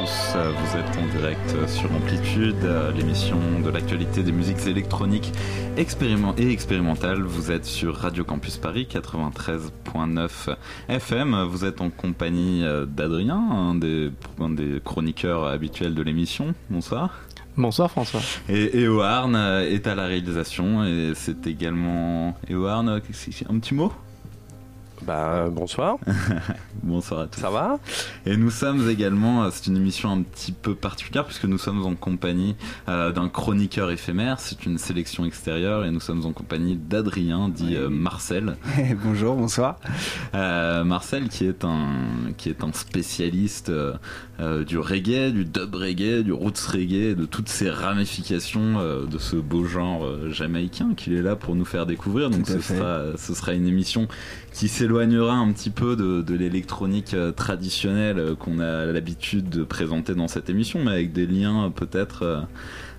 Tous, euh, vous êtes en direct euh, sur Amplitude, euh, l'émission de l'actualité des musiques électroniques et expérimentales. Vous êtes sur Radio Campus Paris 93.9 FM. Vous êtes en compagnie d'Adrien, un des, un des chroniqueurs habituels de l'émission. Bonsoir. Bonsoir François. Et Eoarn est à la réalisation et c'est également Eoarn. Un petit mot? Bah bonsoir. Bonsoir à tous. Ça va? Et nous sommes également, euh, c'est une émission un petit peu particulière puisque nous sommes en compagnie euh, d'un chroniqueur éphémère, c'est une sélection extérieure et nous sommes en compagnie d'Adrien, dit euh, Marcel. Bonjour, bonsoir. Euh, Marcel qui est un, qui est un spécialiste euh, euh, du reggae, du dub reggae, du roots reggae, de toutes ces ramifications euh, de ce beau genre euh, jamaïcain qu'il est là pour nous faire découvrir. Donc ce sera, ce sera une émission qui s'éloignera un petit peu de, de l'électronique euh, traditionnelle euh, qu'on a l'habitude de présenter dans cette émission, mais avec des liens euh, peut-être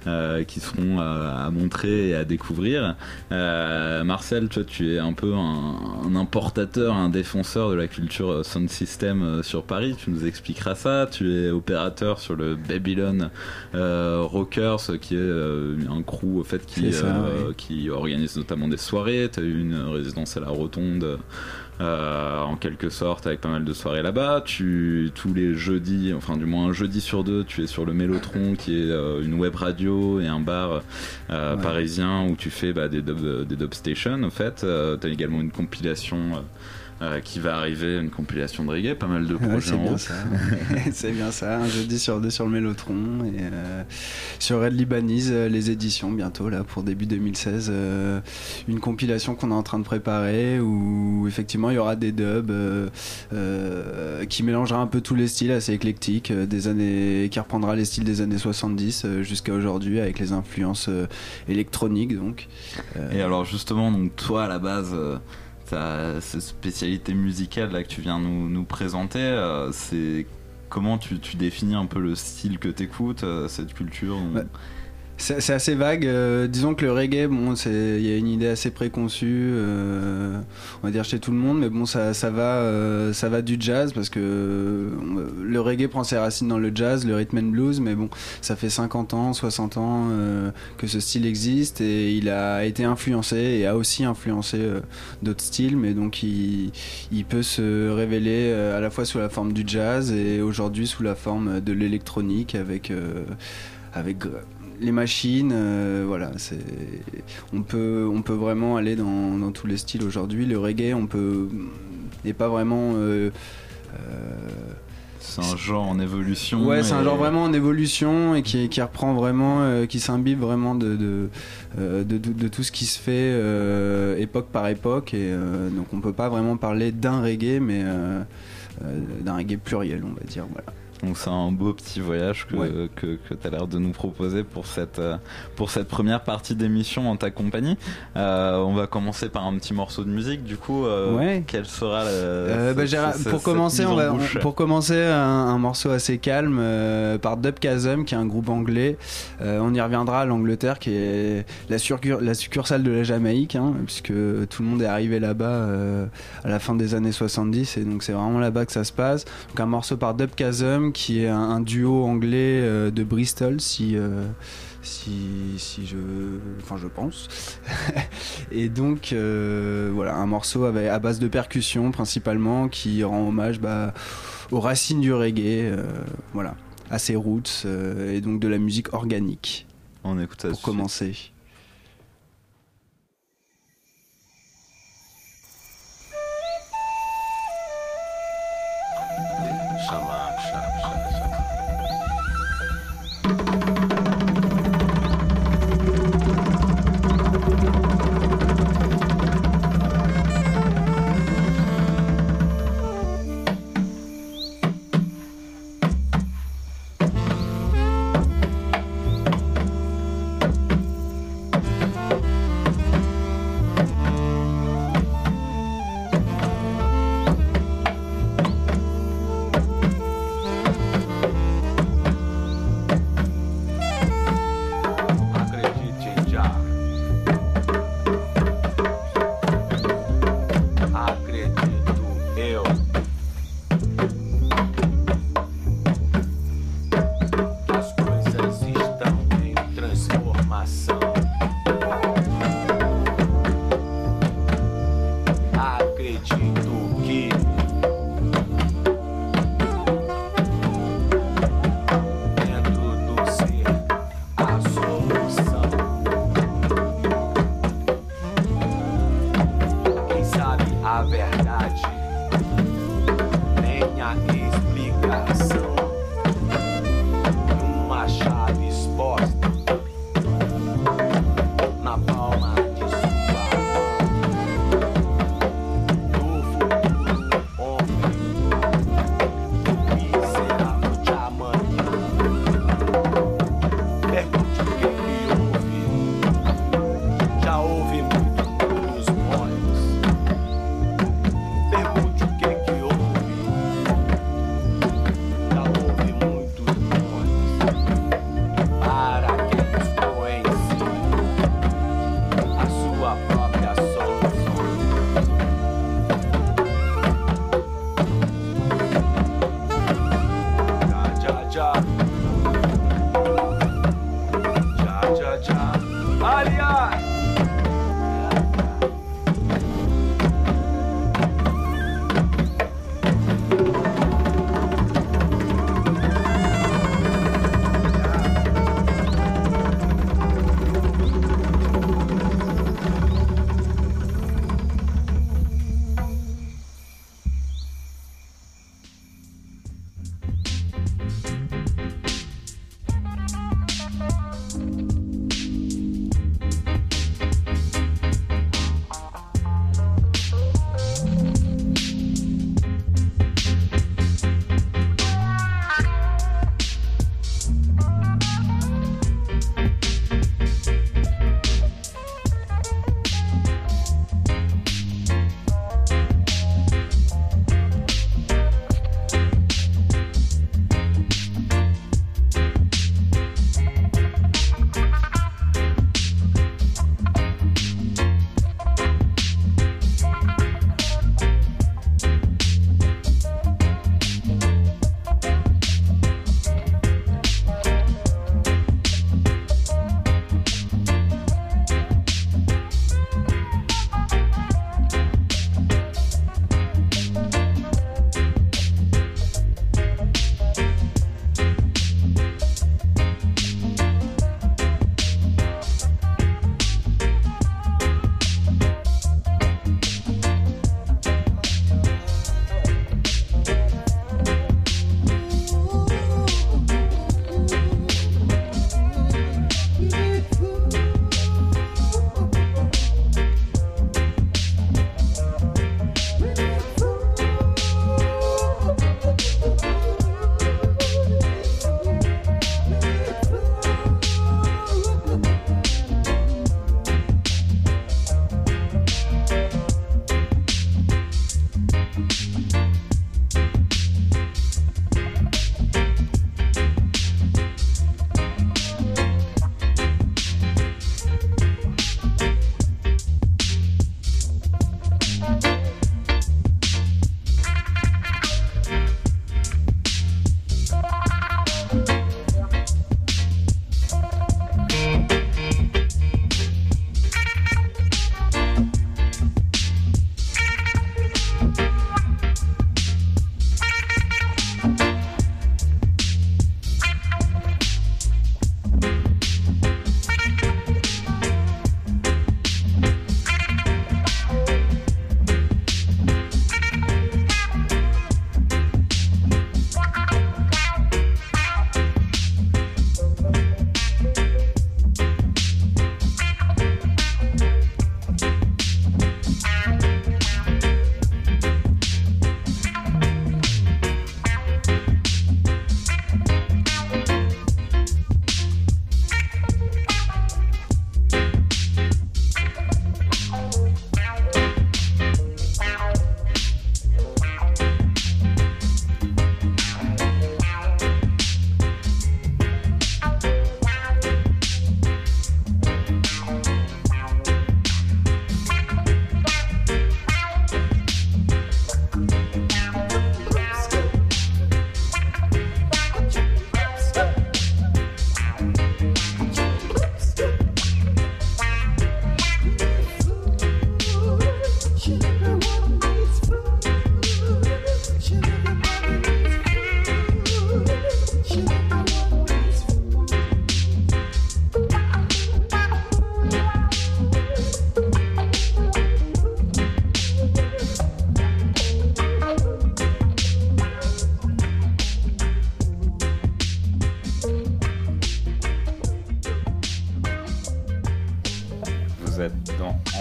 euh, qui seront à montrer et à découvrir. Euh, Marcel, toi, tu es un peu un, un importateur, un défenseur de la culture sound system sur Paris. Tu nous expliqueras ça. Tu es opérateur sur le Babylon euh, Rockers, qui est un crew au fait qui, C'est ça, oui. qui organise notamment des soirées. Tu as eu une résidence à la Rotonde. Euh, en quelque sorte avec pas mal de soirées là-bas tu tous les jeudis enfin du moins un jeudi sur deux tu es sur le Mélotron qui est euh, une web radio et un bar euh, Ouais. parisien où tu fais bah, des, dub, des dub stations en fait euh, tu as également une compilation euh, qui va arriver une compilation de reggae pas mal de Ouais, projets c'est en bien ça. c'est bien ça. Un jeudi sur deux sur le Mélotron et euh, sur Red Libanese, euh, les éditions bientôt là pour début 2016. euh, une compilation qu'on est en train de préparer où effectivement il y aura des dubs qui mélangera un peu tous les styles, assez éclectique, euh, des années qui reprendra les styles des années 70 euh, jusqu'à aujourd'hui avec les influences électroniques donc. Et alors justement, donc toi à la base, ta spécialité musicale que tu viens nous, présenter, euh, c'est comment tu, tu définis un peu le style que t'écoutes, euh, cette culture Bah, C'est assez vague. euh, disons que le reggae, bon, c'est il y a une idée assez préconçue, euh, on va dire chez tout le monde, mais bon, ça, euh, va du jazz parce que le reggae prend ses racines dans le jazz, le rhythm and blues, mais bon, ça fait 50 ans, 60 ans que ce style existe et il a été influencé et a aussi influencé d'autres styles, mais donc il, peut se révéler à la fois sous la forme du jazz et aujourd'hui sous la forme de l'électronique avec avec les machines, euh, voilà, c'est on peut on peut vraiment aller dans, dans tous les styles aujourd'hui. Le reggae, on peut n'est pas vraiment euh, euh, c'est un genre en évolution. Ouais, c'est un genre vraiment en évolution et qui, qui reprend vraiment, euh, qui s'imbibe vraiment de, de, euh, de, de- de tout ce qui se fait euh, époque par époque. Et donc on peut pas vraiment parler d'un reggae, mais d'un reggae pluriel, on va dire. Voilà. Donc c'est un beau petit voyage que, Ouais. que, que tu as l'air de nous proposer pour cette, euh, pour cette première partie d'émission en ta compagnie. Euh, on va commencer par un petit morceau de musique. Du coup, euh, Ouais. quelle sera la... Euh, bah, pour commencer, on va, on- pour commencer un, un morceau assez calme par Dub Chasm, qui est un groupe anglais. On y reviendra à l'Angleterre, qui est la, succursale de la Jamaïque, hein, puisque tout le monde est arrivé là-bas à la fin des années 70, et donc c'est vraiment là-bas que ça se passe. Donc un morceau par Dub Qui est un, un duo anglais euh, de Bristol, si euh, si, si je enfin je pense. Et donc euh, voilà un morceau avec, à base de percussion principalement qui rend hommage bah, aux racines du reggae voilà à ses roots et donc de la musique organique. On écoute ça pour commencer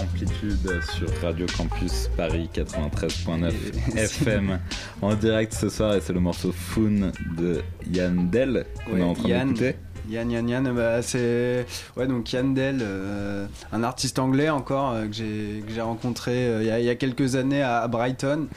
Amplitude sur Radio Campus Paris 93.9 FM en direct ce soir et c'est le morceau Foon de Yann Del qu'on Ouais, est en train Yann. d'écouter. Yann Yann Yann, bah, c'est ouais donc Yann Dell, euh, un artiste anglais encore euh, que j'ai que j'ai rencontré euh, il y, a, il y a quelques années à, à Brighton.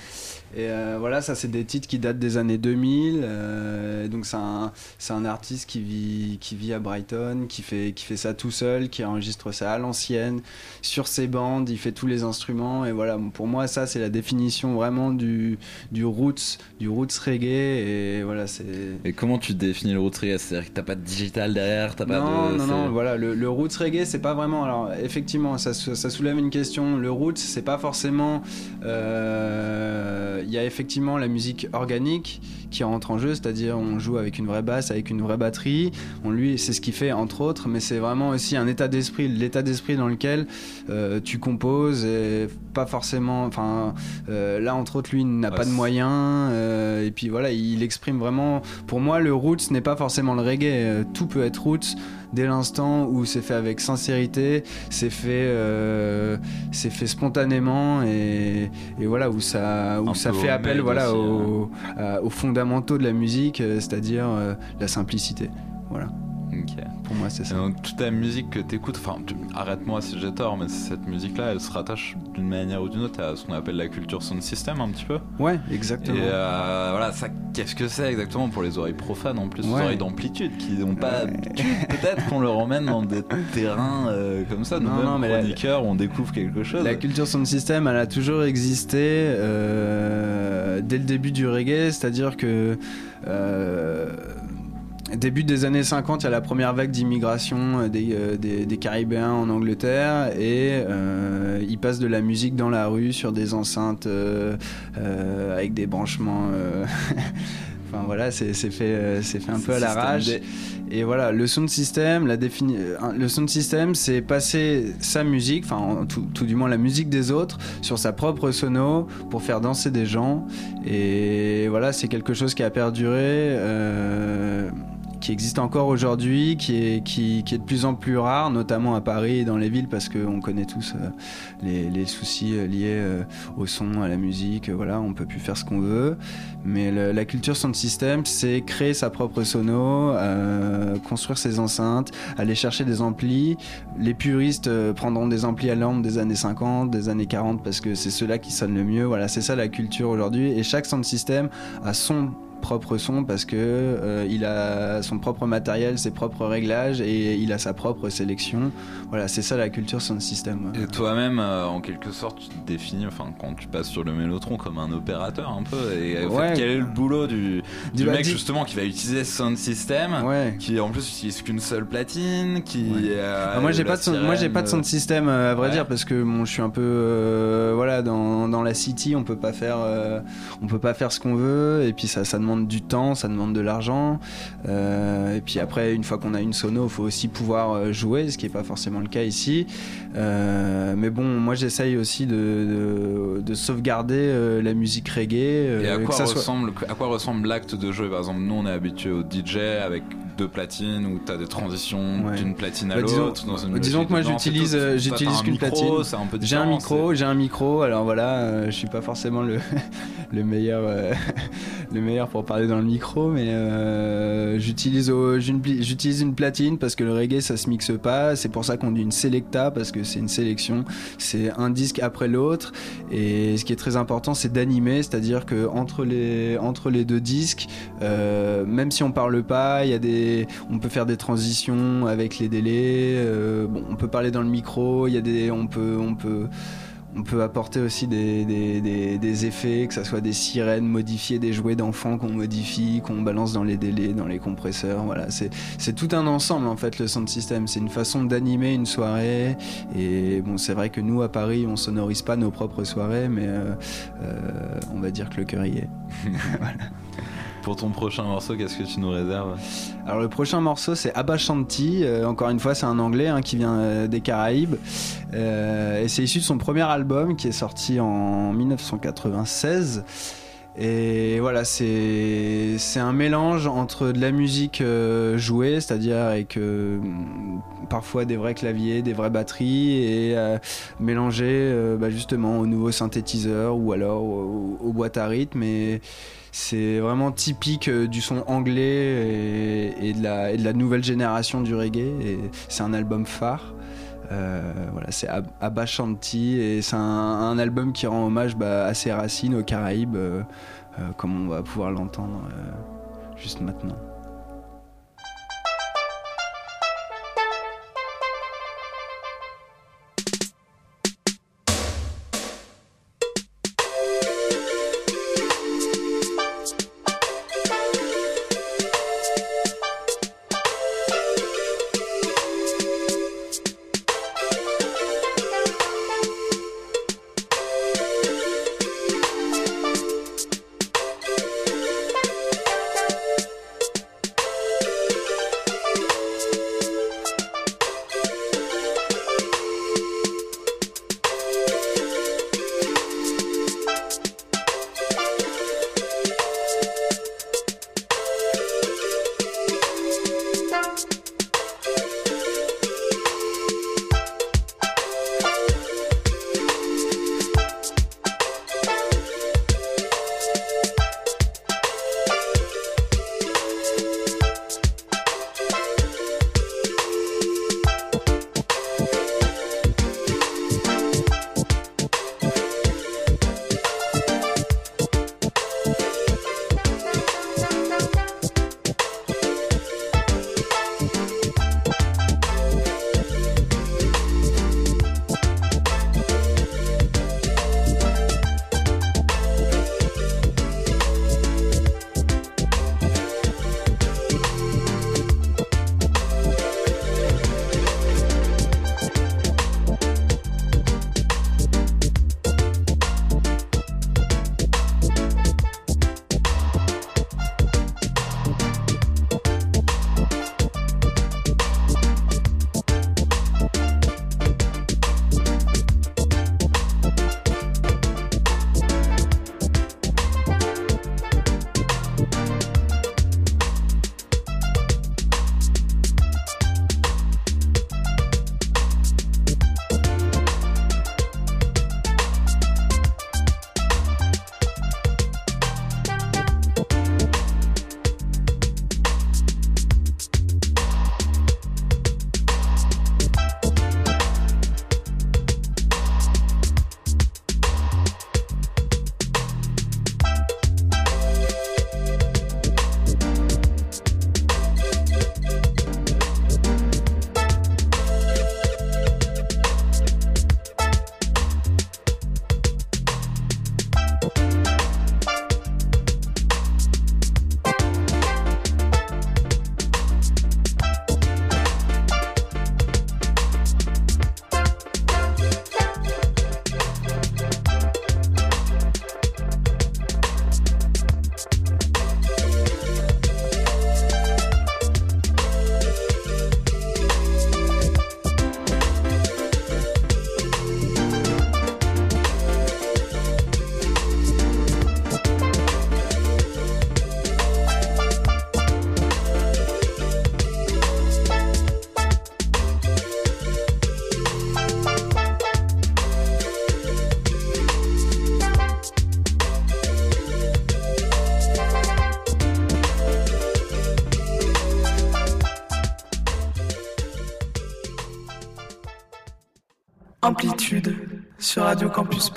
Et euh, voilà, ça c'est des titres qui datent des années 2000. euh, donc c'est un un artiste qui vit qui vit à Brighton, qui fait qui fait ça tout seul, qui enregistre ça à l'ancienne sur ses bandes, il fait tous les instruments et voilà. Pour moi ça c'est la définition vraiment du du roots du roots reggae et voilà c'est Et comment tu définis le roots reggae? C'est-à-dire que t'as pas de digital derrière, t'as pas non, de. non, non, voilà, le, le roots reggae, c'est pas vraiment. Alors, effectivement, ça, ça soulève une question. Le roots, c'est pas forcément. euh, Il y a effectivement la musique organique qui rentre en jeu, c'est-à-dire on joue avec une vraie basse, avec une vraie batterie. On lui, c'est ce qu'il fait entre autres, mais c'est vraiment aussi un état d'esprit, l'état d'esprit dans lequel euh, tu composes, et pas forcément. Enfin, euh, là entre autres, lui n'a Ouais, pas de moyens, euh, et puis voilà, il exprime vraiment. Pour moi, le roots n'est pas forcément le reggae. Tout peut être roots dès l'instant où c'est fait avec sincérité, c'est fait, euh, c'est fait spontanément et, et voilà où ça, où Un ça fait appel voilà aussi, aux, à- aux fondamentaux de la musique, euh, c'est-à-dire euh, la simplicité. Voilà, Ok. pour moi c'est Et ça. donc toute la musique que t'écoutes, enfin tu- arrête-moi si j'ai tort, mais cette musique-là, elle se rattache d'une manière ou d'une autre à ce qu'on appelle la culture sound system un petit peu. Ouais, Et exactement. euh, voilà, ça, qu'est-ce que c'est exactement pour les oreilles profanes en plus, les oreilles d'amplitude qui n'ont pas. Peut-être qu'on leur emmène dans des terrains euh, comme ça, Non, nous-mêmes non, mais la- chroniqueurs, on découvre quelque chose. La culture sound system, elle a toujours existé euh, dès le début du reggae, c'est-à-dire que euh, début des années 50, il y a la première vague d'immigration euh, des, euh, des, des Caribéens en Angleterre et euh, ils passent de la musique dans la rue sur des enceintes euh, euh, avec des branchements. euh, Enfin voilà, c'est c'est fait, euh, c'est fait un peu à l'arrache. Et voilà, le sound system, la défini... le sound system, c'est passer sa musique, enfin en tout, tout du moins la musique des autres, sur sa propre sono pour faire danser des gens. Et voilà, c'est quelque chose qui a perduré. euh, qui existe encore aujourd'hui, qui est, qui, est de plus en plus rare, notamment à Paris et dans les villes, parce qu'on connaît tous euh, les, les soucis euh, liés euh, au son, à la musique, voilà, on peut plus faire ce qu'on veut. Mais la culture sound system, c'est créer sa propre sono, construire ses enceintes, aller chercher des amplis. Les puristes prendront des amplis à lampe des années 50, des années 40, parce que c'est ceux-là qui sonnent le mieux. Voilà, c'est ça la culture aujourd'hui. Et chaque sound system a son propre son parce que euh, il a son propre matériel, ses propres réglages et il a sa propre sélection. Voilà, c'est ça la culture sound system. ouais. Et toi-même, euh, en quelque sorte, tu te définis, enfin, quand tu passes sur le mélotron, comme un opérateur un peu. Et fait, quel est le boulot du, du bah, mec justement qui va utiliser sound system, Ouais. qui en plus utilise qu'une seule platine, qui. Euh, Ah, moi j'ai pas de son- moi j'ai pas de sound sirène, system à vrai dire parce que bon je suis un peu voilà dans, dans la city on peut pas faire on peut pas faire ce qu'on veut et puis ça ça demande du temps ça demande de l'argent. Euh, et puis après une fois qu'on a une sono faut aussi pouvoir euh, jouer ce qui est pas forcément le cas ici. Euh, mais bon moi j'essaye aussi de, de, de sauvegarder la musique reggae Et à quoi, soit- ressemble, à quoi ressemble l'acte de jeu? Par exemple, nous on est habitué au DJ avec deux platines où t'as des transitions Ouais. d'une platine à Bah, l'autre. dans une disons que moi, j'utilise, euh, j'utilise qu'une platine. J'ai un micro, j'ai un micro. Alors voilà, euh, je suis pas forcément le, le meilleur, euh, le meilleur pour parler dans le micro, mais euh, j'utilise, j'utilise une platine parce que le reggae ça se mixe pas. C'est pour ça qu'on dit une selecta parce que c'est une sélection. C'est un disque après l'autre. Et ce qui est très important, c'est d'animer, c'est-à-dire que entre les entre les deux disques, même si on parle pas, il y a des, on peut faire des transitions avec les délais. euh, bon, on peut parler dans le micro. Il y a des, on peut, on peut. On peut apporter aussi des, effets, que ça soit des sirènes modifiées, des jouets d'enfants qu'on modifie, qu'on balance dans les délais, dans les compresseurs. Voilà, c'est c'est tout un ensemble en fait le sound system. C'est une façon d'animer une soirée. Et bon, c'est vrai que nous à Paris, on sonorise pas nos propres soirées, mais euh, euh, on va dire que le cœur y est. Pour ton prochain morceau, qu'est-ce que tu nous réserves Alors le prochain morceau c'est Abashanti, Euh, encore une fois c'est un anglais hein, qui vient euh, des Caraïbes. Euh, et c'est issu de son premier album qui est sorti en 1996 Et voilà, c'est un mélange entre de la musique jouée, c'est-à-dire avec euh, parfois des vrais claviers, des vraies batteries, et mélangé bah, justement aux nouveaux synthétiseurs ou alors aux, boîtes à rythme. C'est vraiment typique euh, du son anglais et, de la, nouvelle génération du reggae. C'est un album phare. Euh, voilà, c'est Ab- Abba Shanti et c'est un, album qui rend hommage bah, à ses racines aux Caraïbes, euh, comme on va pouvoir l'entendre juste maintenant. Campus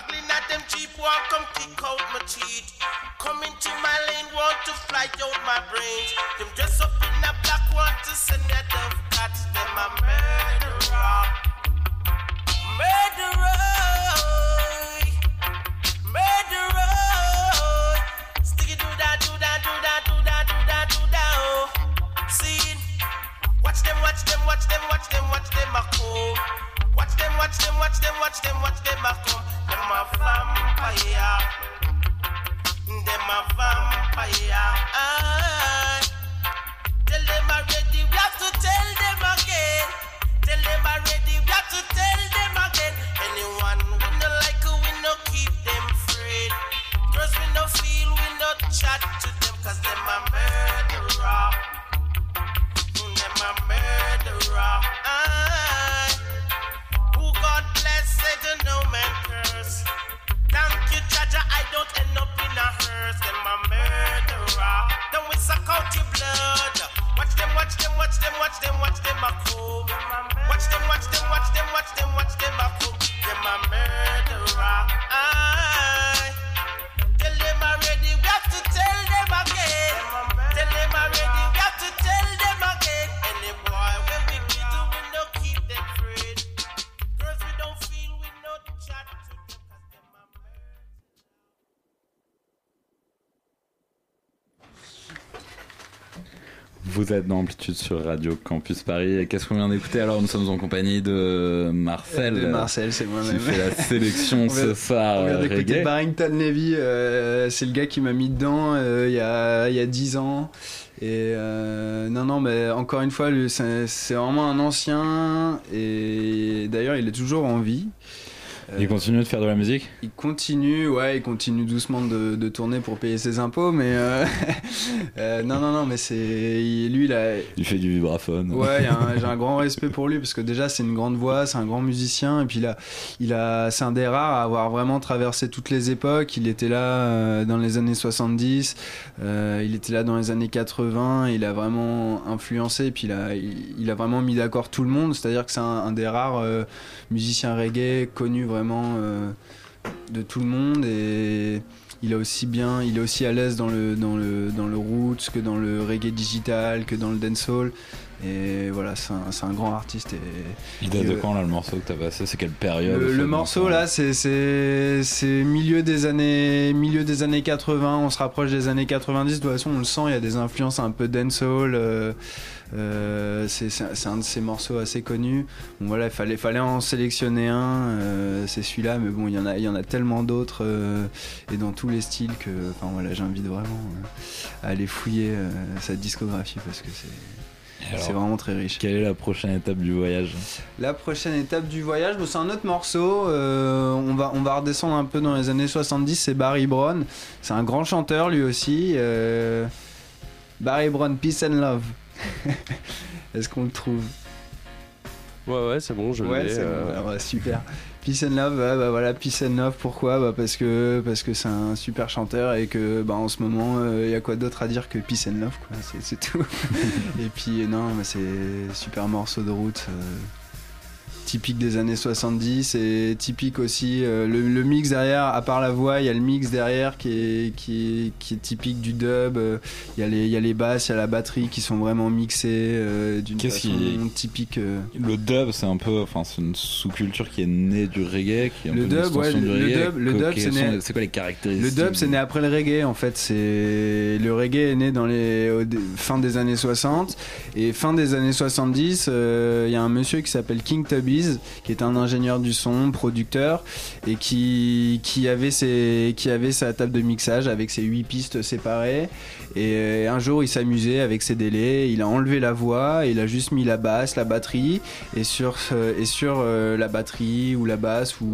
Brooklyn Vous êtes dans Amplitude sur Radio Campus Paris. Et qu'est-ce qu'on vient d'écouter Alors, nous sommes en compagnie de Marcel. De Marcel, c'est Qui moi-même. fait la sélection On ce vient- soir On vient euh, d'écouter. Barrington Levy, euh, c'est le gars qui m'a mis dedans euh, il y, a, y a 10 ans. Et euh, non, non, mais encore une fois, c'est c'est vraiment un ancien. Et d'ailleurs, il est toujours en vie. Il continue de faire de la musique? Il continue, ouais, il continue doucement de, de tourner pour payer ses impôts, mais euh, euh, non, non, non, mais c'est il- lui, il a, Il fait du vibraphone. Ouais, il a j'ai un grand respect pour lui parce que déjà c'est une grande voix, c'est un grand musicien et puis là, il a, c'est un des rares à avoir vraiment traversé toutes les époques. Il était là euh, dans les années 70, euh, il était là dans les années 80, il a vraiment influencé et puis il a, il, il a vraiment mis d'accord tout le monde. C'est-à-dire que c'est un, un des rares euh, musiciens reggae connus vraiment de tout le monde et il est aussi bien, il est aussi à l'aise dans le dans le dans le roots que dans le reggae digital, que dans le dancehall. Et voilà, c'est un, grand artiste. Et Il date de Euh, quand là le morceau que t'as passé? C'est quelle période le, morceau? là, c'est milieu des années milieu des années 80. On se rapproche des années 90. De toute façon, on le sent. Il y a des influences un peu dancehall. Euh, euh, c'est un de ces morceaux assez connus. Bon, voilà, il fallait fallait en sélectionner un. euh, c'est celui-là, mais bon, il y en a il y en a tellement d'autres euh, et dans tous les styles que, enfin voilà, j'invite vraiment à aller fouiller sa discographie parce que c'est c'est vraiment très riche. Quelle est la prochaine étape du voyage? La prochaine étape du voyage, bon, c'est un autre morceau. euh, on, va, on va redescendre un peu dans les années 70. C'est Barry Brown. C'est un grand chanteur lui aussi. euh, Barry Brown, Peace and Love. Est-ce qu'on le trouve? Ouais, ouais, c'est bon, je Ouais, l'ai. c'est euh, bon. Ouais, super. Peace and Love, bah voilà, Peace and Love. Pourquoi? Bah parce que parce que c'est un super chanteur et que bah en ce moment il y a quoi d'autre à dire que Peace and Love quoi. C'est, tout. et puis non, mais c'est super morceau de route. euh, typique des années 70 et typique aussi euh, le, le mix derrière. À part la voix, il y a le mix derrière qui est qui est, qui est typique du dub. euh, Il y a les il y a les basses, il y a la batterie qui sont vraiment mixées euh, d'une Qu'est-ce façon qui- typique. Le dub, c'est un peu, enfin, c'est une sous-culture qui est née du reggae, qui est un Le peu dub, ouais, du le reggae. dub- le dub, c'est né- C'est quoi les caractéristiques Le dub, c'est né après le reggae en fait. C'est le reggae est né dans les fin des années 60 et fin des années 70. euh, Il y a un monsieur qui s'appelle King Qui est un ingénieur du son, producteur et qui qui avait ses qui avait sa table de mixage avec ses huit pistes séparées. Et euh, un jour, il s'amusait avec ses délais. Il a enlevé la voix, il a juste mis la basse, la batterie et sur euh, et sur euh, la batterie ou la basse ou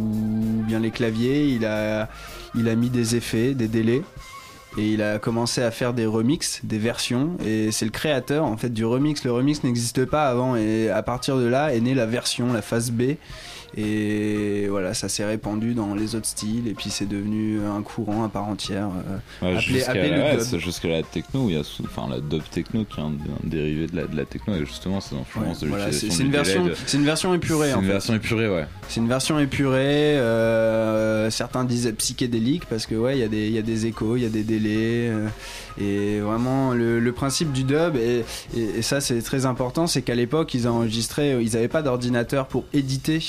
bien les claviers, il a il a mis des effets, des délais. Et il a commencé à faire des remixes, des versions. Et c'est le créateur en fait du remix. Le remix n'existe pas avant. Et à partir de là est née la version, la phase B. Et voilà, ça s'est répandu dans les autres styles. Et puis c'est devenu un courant à part entière. euh, Ouais, appelé- le ouais, c'est la techno, il y a enfin la dub techno qui est un, un dérivé de la, de la techno et justement ces influences de voilà, c'est c'est une version, c'est une version épurée. C'est une fait. version épurée, ouais. C'est une version épurée. euh, certains disaient psychédélique parce que ouais, il y a des, il y a des échos, il y a des délais. euh, et vraiment, le, principe du dub et, ça c'est très important, c'est qu'à l'époque ils enregistraient, ils n'avaient pas d'ordinateur pour éditer.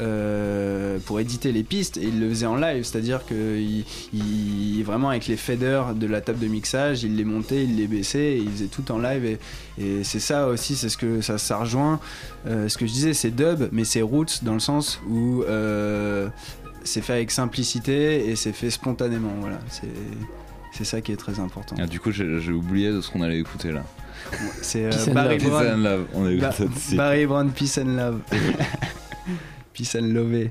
euh, pour éditer les pistes et ils le faisaient en live c'est à dire que ils- vraiment avec les faders de la table de mixage ils les montaient ils les baissaient et faisaient tout en live et, et c'est ça aussi c'est ce que ça, ça rejoint euh, ce que je disais, c'est dub, mais c'est roots dans le sens où euh, c'est fait avec simplicité et c'est fait spontanément. Voilà, c'est c'est ça qui est très important. Ah, du coup, j'ai oublié de ce qu'on allait écouter là. C'est euh, Peace Barry Peace Brown, and Love, on Ba-. Barry Brown, Peace and Love, Peace and Love.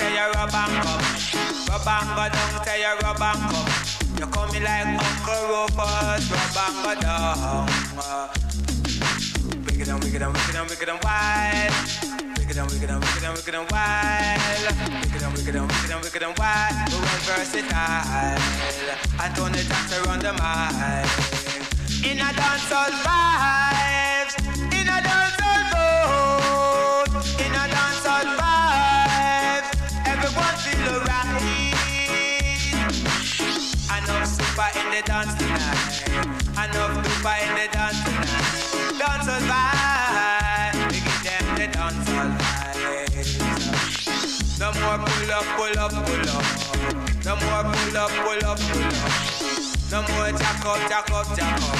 Rubanga down, say you rubanga. Rubanga down, say you rubanga. You coming like Uncle Rufus, rubanga down. Wicked and wicked and wicked and wicked and wild. Wicked and wicked and wicked and wicked and wild. Wicked and wicked and wicked and wicked and wild. We were versatile. Anthony Jackson run the mile. In a dancehall vibes. The dance tonight. Enough super in the dance tonight. Dancehall vibes. We give them the dancehall vibes. No more pull up, pull up, pull up. No more pull up, pull up, pull up. No more jack up, jack up, jack up.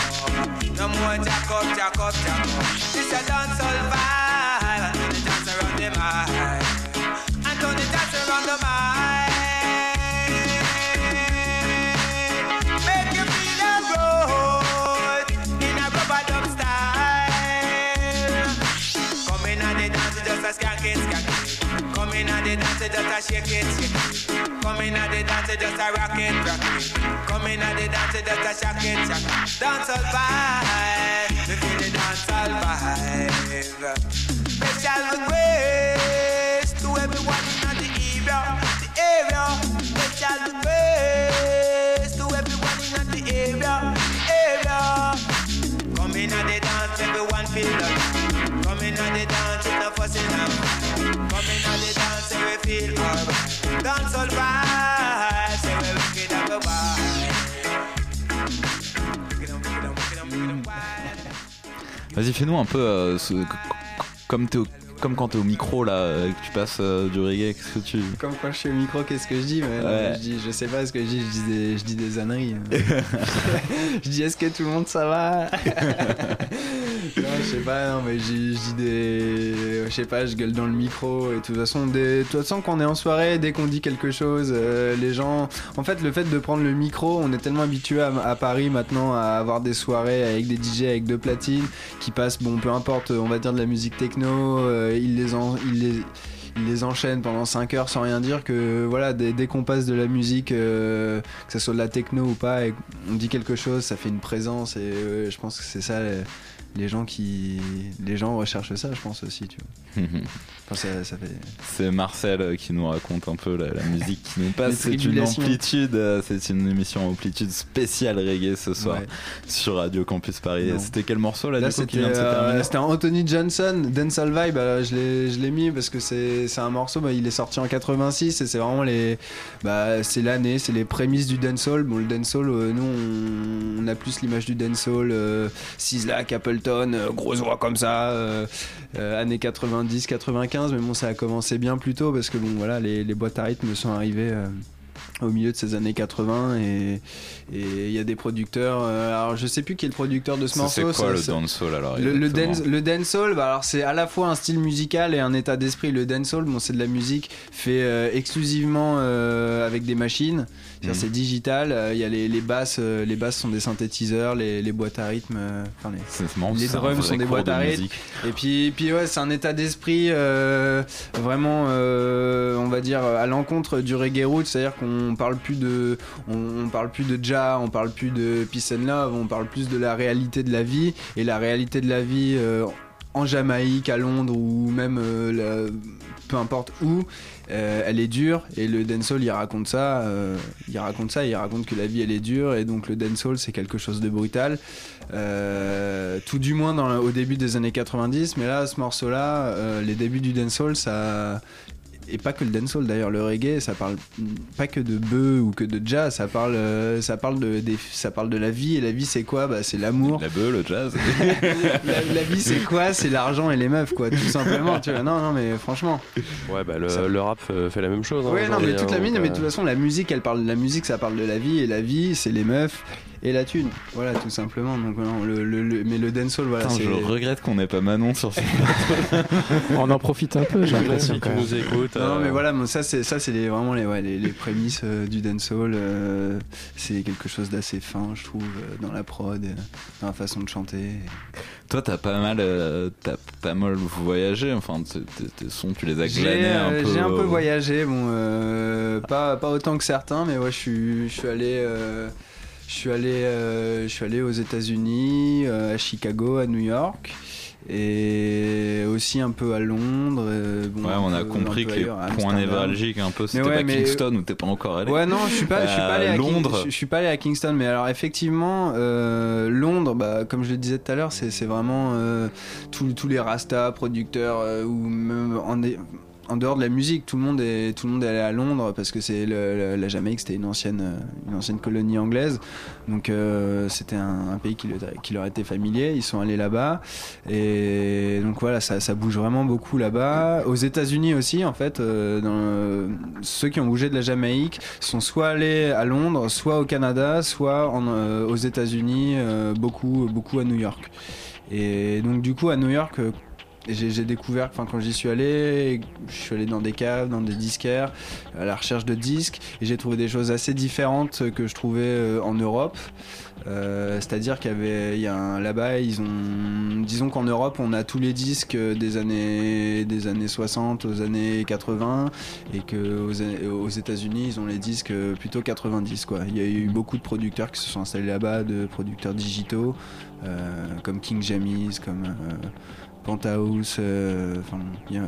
No more jack up, jack up, jack up. This a dancehall vibe. And the dance around the mind. And the dance around the mind. The dance just a shake it. Come in and the dance just a rock it, rock. Come in and the dance just a shock it, shock it. Dancehall vibe, we feel the dancehall vibe. Special request to everyone in the area, the area. Special request to everyone in the area, the area. Come in and the dance, everyone feel it. Come in and the dance, no fussing up. Come in and the dance, Vas-y, fais-nous un peu euh, comme, t'es comme quand t'es au micro là, euh, que tu passes euh, du reggae. Qu'est-ce que tu. Comme quand je suis au micro, qu'est-ce que je dis mais, Ouais. je, dis je sais pas ce que je dis, je dis des, je dis des âneries. je dis est-ce que tout le monde ça va? Non, je sais pas, non, mais je dis- je dis des. Je sais pas, je gueule dans le micro et de toute façon, des- de toute façon, quand on est en soirée, dès qu'on dit quelque chose, euh, les gens. En fait, le fait de prendre le micro, on est tellement habitué à, à Paris maintenant à avoir des soirées avec des DJ avec deux platines qui passent, bon, peu importe, on va dire de la musique techno, euh, en- ils les il les enchaîne pendant 5 heures sans rien dire que voilà dès, dès qu'on passe de la musique euh, que ce soit de la techno ou pas et on dit quelque chose ça fait une présence et euh, je pense que c'est ça euh, les gens qui les gens recherchent ça je pense aussi tu vois enfin, ça, ça fait C'est Marcel euh, qui nous raconte un peu la, la musique qui nous passe. C'est une amplitude, euh, c'est une émission amplitude spéciale reggae ce soir Ouais. sur Radio Campus Paris. C'était quel morceau là, Là, c'était euh, c'était Anthony Johnson, Dancehall Vibe. je l'ai, je l'ai mis parce que c'est, c'est un morceau. bah, il est sorti en 86 et c'est vraiment les, bah, c'est l'année, c'est les prémices du dancehall. Bon, le dancehall, euh, nous, on, on a plus l'image du dancehall, euh, Sislak, Appleton, euh, gros voix comme ça, euh, euh, années 90, 95. Mais bon, ça a commencé bien plus tôt parce que bon, voilà, les, les boîtes à rythme sont arrivées. au milieu de ces années 80 et il y a des producteurs euh, alors je sais plus qui est le producteur de ce morceau c'est quoi le dancehall alors le, le, exactement dance, le dancehall, bah alors c'est à la fois un style musical et un état d'esprit. Le dancehall, bon, c'est de la musique fait euh, exclusivement euh, avec des machines. Mhm. C'est digital. euh, Il y a les, les basses, euh, les basses sont des synthétiseurs, les, les boîtes à rythme. euh, enfin, les- marrant, drums sont des boîtes de à rythme. Et puis, puis ouais, c'est un état d'esprit euh, vraiment, euh, on va dire, à l'encontre du reggae root, c'est-à-dire qu'on parle plus de, on, on parle plus de ja, on parle plus de peace and love, on parle plus de la réalité de la vie et la réalité de la vie. euh, en Jamaïque, à Londres ou même euh, la- peu importe où, euh, elle est dure et le dancehall il raconte ça, euh, il raconte ça, il raconte que la vie elle est dure et donc le dancehall c'est quelque chose de brutal, Euh, tout du moins au début des années 90, mais là ce morceau là, les débuts du dancehall ça et pas que le dancehall d'ailleurs, le reggae, ça parle pas que de bœufs ou que de jazz, ça parle, euh, ça parle de, des- ça parle de la vie et la vie c'est quoi? Bah c'est l'amour. La beuh, le jazz. La, la vie c'est quoi? C'est l'argent et les meufs quoi, tout simplement. Tu vois. Non non mais franchement. Ouais, bah le, Ça- le rap euh, fait la même chose. hein, Ouais non mais toute la hein, mine, donc, mais de euh, toute façon la musique elle parle de la musique, ça parle de la vie et la vie c'est les meufs et la thune. Voilà tout simplement. Donc non, le, le- le- mais le dancehall voilà je regrette qu'on n'ait pas Manon sur ce On en profite un peu, j'ai l'impression. Si tu nous écoutes. Non, euh, mais voilà, bon, ça c'est ça c'est les, vraiment les, ouais, les, les prémices euh, du dancehall. euh, c'est quelque chose d'assez fin, je trouve, euh, dans la prod, euh, dans la façon de chanter. Toi, t'as pas mal, euh, t'as pas mal voyagé. Enfin, tes, sons, tu les as glanés un peu. j'ai un peu voyagé, bon, euh, pas pas autant que certains, mais ouais, je suis je suis allé. Je suis allé, euh, je suis allé aux États-Unis, euh, à Chicago, à New York, et aussi un peu à Londres. euh, bon, Ouais, on a compris que les points névralgiques, un peu, c'était ouais, pas mais- Kingston où t'es pas encore allé. Ouais, non, je suis pas, je suis pas allé à King- Londres. je, je suis pas allé à Kingston, mais alors effectivement, euh, Londres, bah, comme je le disais tout à l'heure, c'est vraiment euh, tous les Rasta producteurs ou même en, en dehors de la musique, tout le monde est tout le monde est allé à Londres parce que c'est la Jamaïque, c'était une ancienne euh, une ancienne colonie anglaise, donc euh, c'était un, pays qui, leur- était familier. Ils sont allés là-bas et donc voilà, ça, ça bouge vraiment beaucoup là-bas. Aux États-Unis aussi, en fait, euh, ceux qui ont bougé de la Jamaïque sont soit allés à Londres, soit au Canada, soit aux États-Unis, beaucoup, beaucoup à New York. Et donc du coup à New York, j'ai découvert, enfin quand j'y suis allé, je suis allé dans des caves, dans des disquaires, à la recherche de disques, et j'ai trouvé des choses assez différentes que je trouvais euh, en Europe. Euh, C'est-à-dire qu'il y avait, a là-bas, ils ont, disons qu'en Europe, on a tous les disques des années, des années 60 aux années 80, et que aux, États-Unis, ils ont les disques plutôt 90 quoi. Il y a eu beaucoup de producteurs qui se sont installés là-bas, de producteurs digitaux, euh, comme King Jamis, comme euh, Penthouse. euh, Enfin, il y a,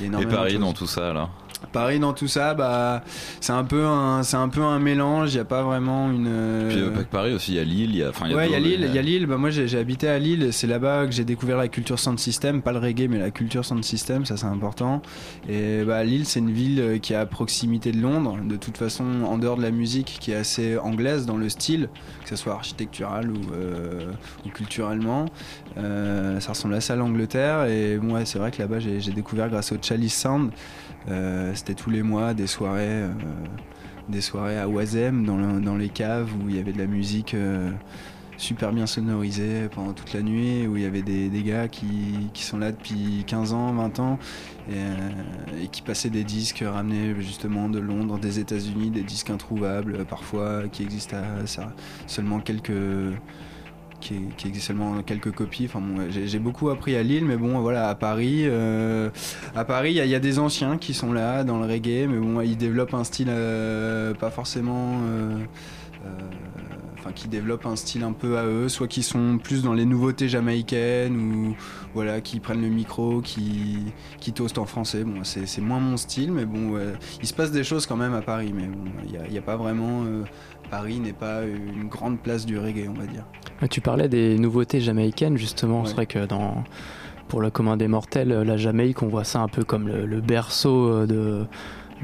Et énormément de Paris choses. dans tout ça, alors. Paris dans tout ça, bah, c'est un peu un, c'est un peu un mélange. Il n'y a pas vraiment une. Puis euh, pas que Paris aussi, il y a Lille, il y a. Enfin, Ouais, il y a Lille, il y a Lille. Bah, moi, j'ai j'ai habité à Lille. C'est là-bas que j'ai découvert la culture sound system, pas le reggae, mais la culture sound system. Ça, c'est important. Et bah, Lille, c'est une ville euh, qui est à proximité de Londres. De toute façon, en dehors de la musique, qui est assez anglaise dans le style, que ce soit architectural ou, euh, ou culturellement. Euh, ça ressemble assez à l'Angleterre. Et bon, ouais, c'est vrai que là-bas, j'ai j'ai découvert grâce au Chalice Sound. Euh, C'était tous les mois des soirées. euh, des soirées à Oisem dans, le- dans les caves où il y avait de la musique euh, super bien sonorisée pendant toute la nuit, où il y avait des, des gars qui, qui sont là depuis 15 ans, 20 ans et, euh, et qui passaient des disques ramenés justement de Londres, des États-Unis, des disques introuvables parfois qui existent à ça- seulement quelques qui, existe seulement quelques copies. Enfin, j'ai beaucoup appris à Lille, mais bon, voilà, à Paris, euh, à Paris, il y, a- des anciens qui sont là dans le reggae, mais bon, ils développent un style euh, pas forcément. euh, enfin qui développent un style un peu à eux, soit qui sont plus dans les nouveautés jamaïcaines ou voilà qui prennent le micro, qui qui toastent en français. Bon, c'est moins mon style, mais bon, il se passe des choses quand même à Paris, mais bon, il y a, pas vraiment Paris n'est pas une grande place du reggae, on va dire. Ah, Tu parlais des nouveautés jamaïcaines, justement. Ouais. C'est vrai que dans, pour le commun des mortels, la Jamaïque, on voit ça un peu comme le, le berceau euh, de,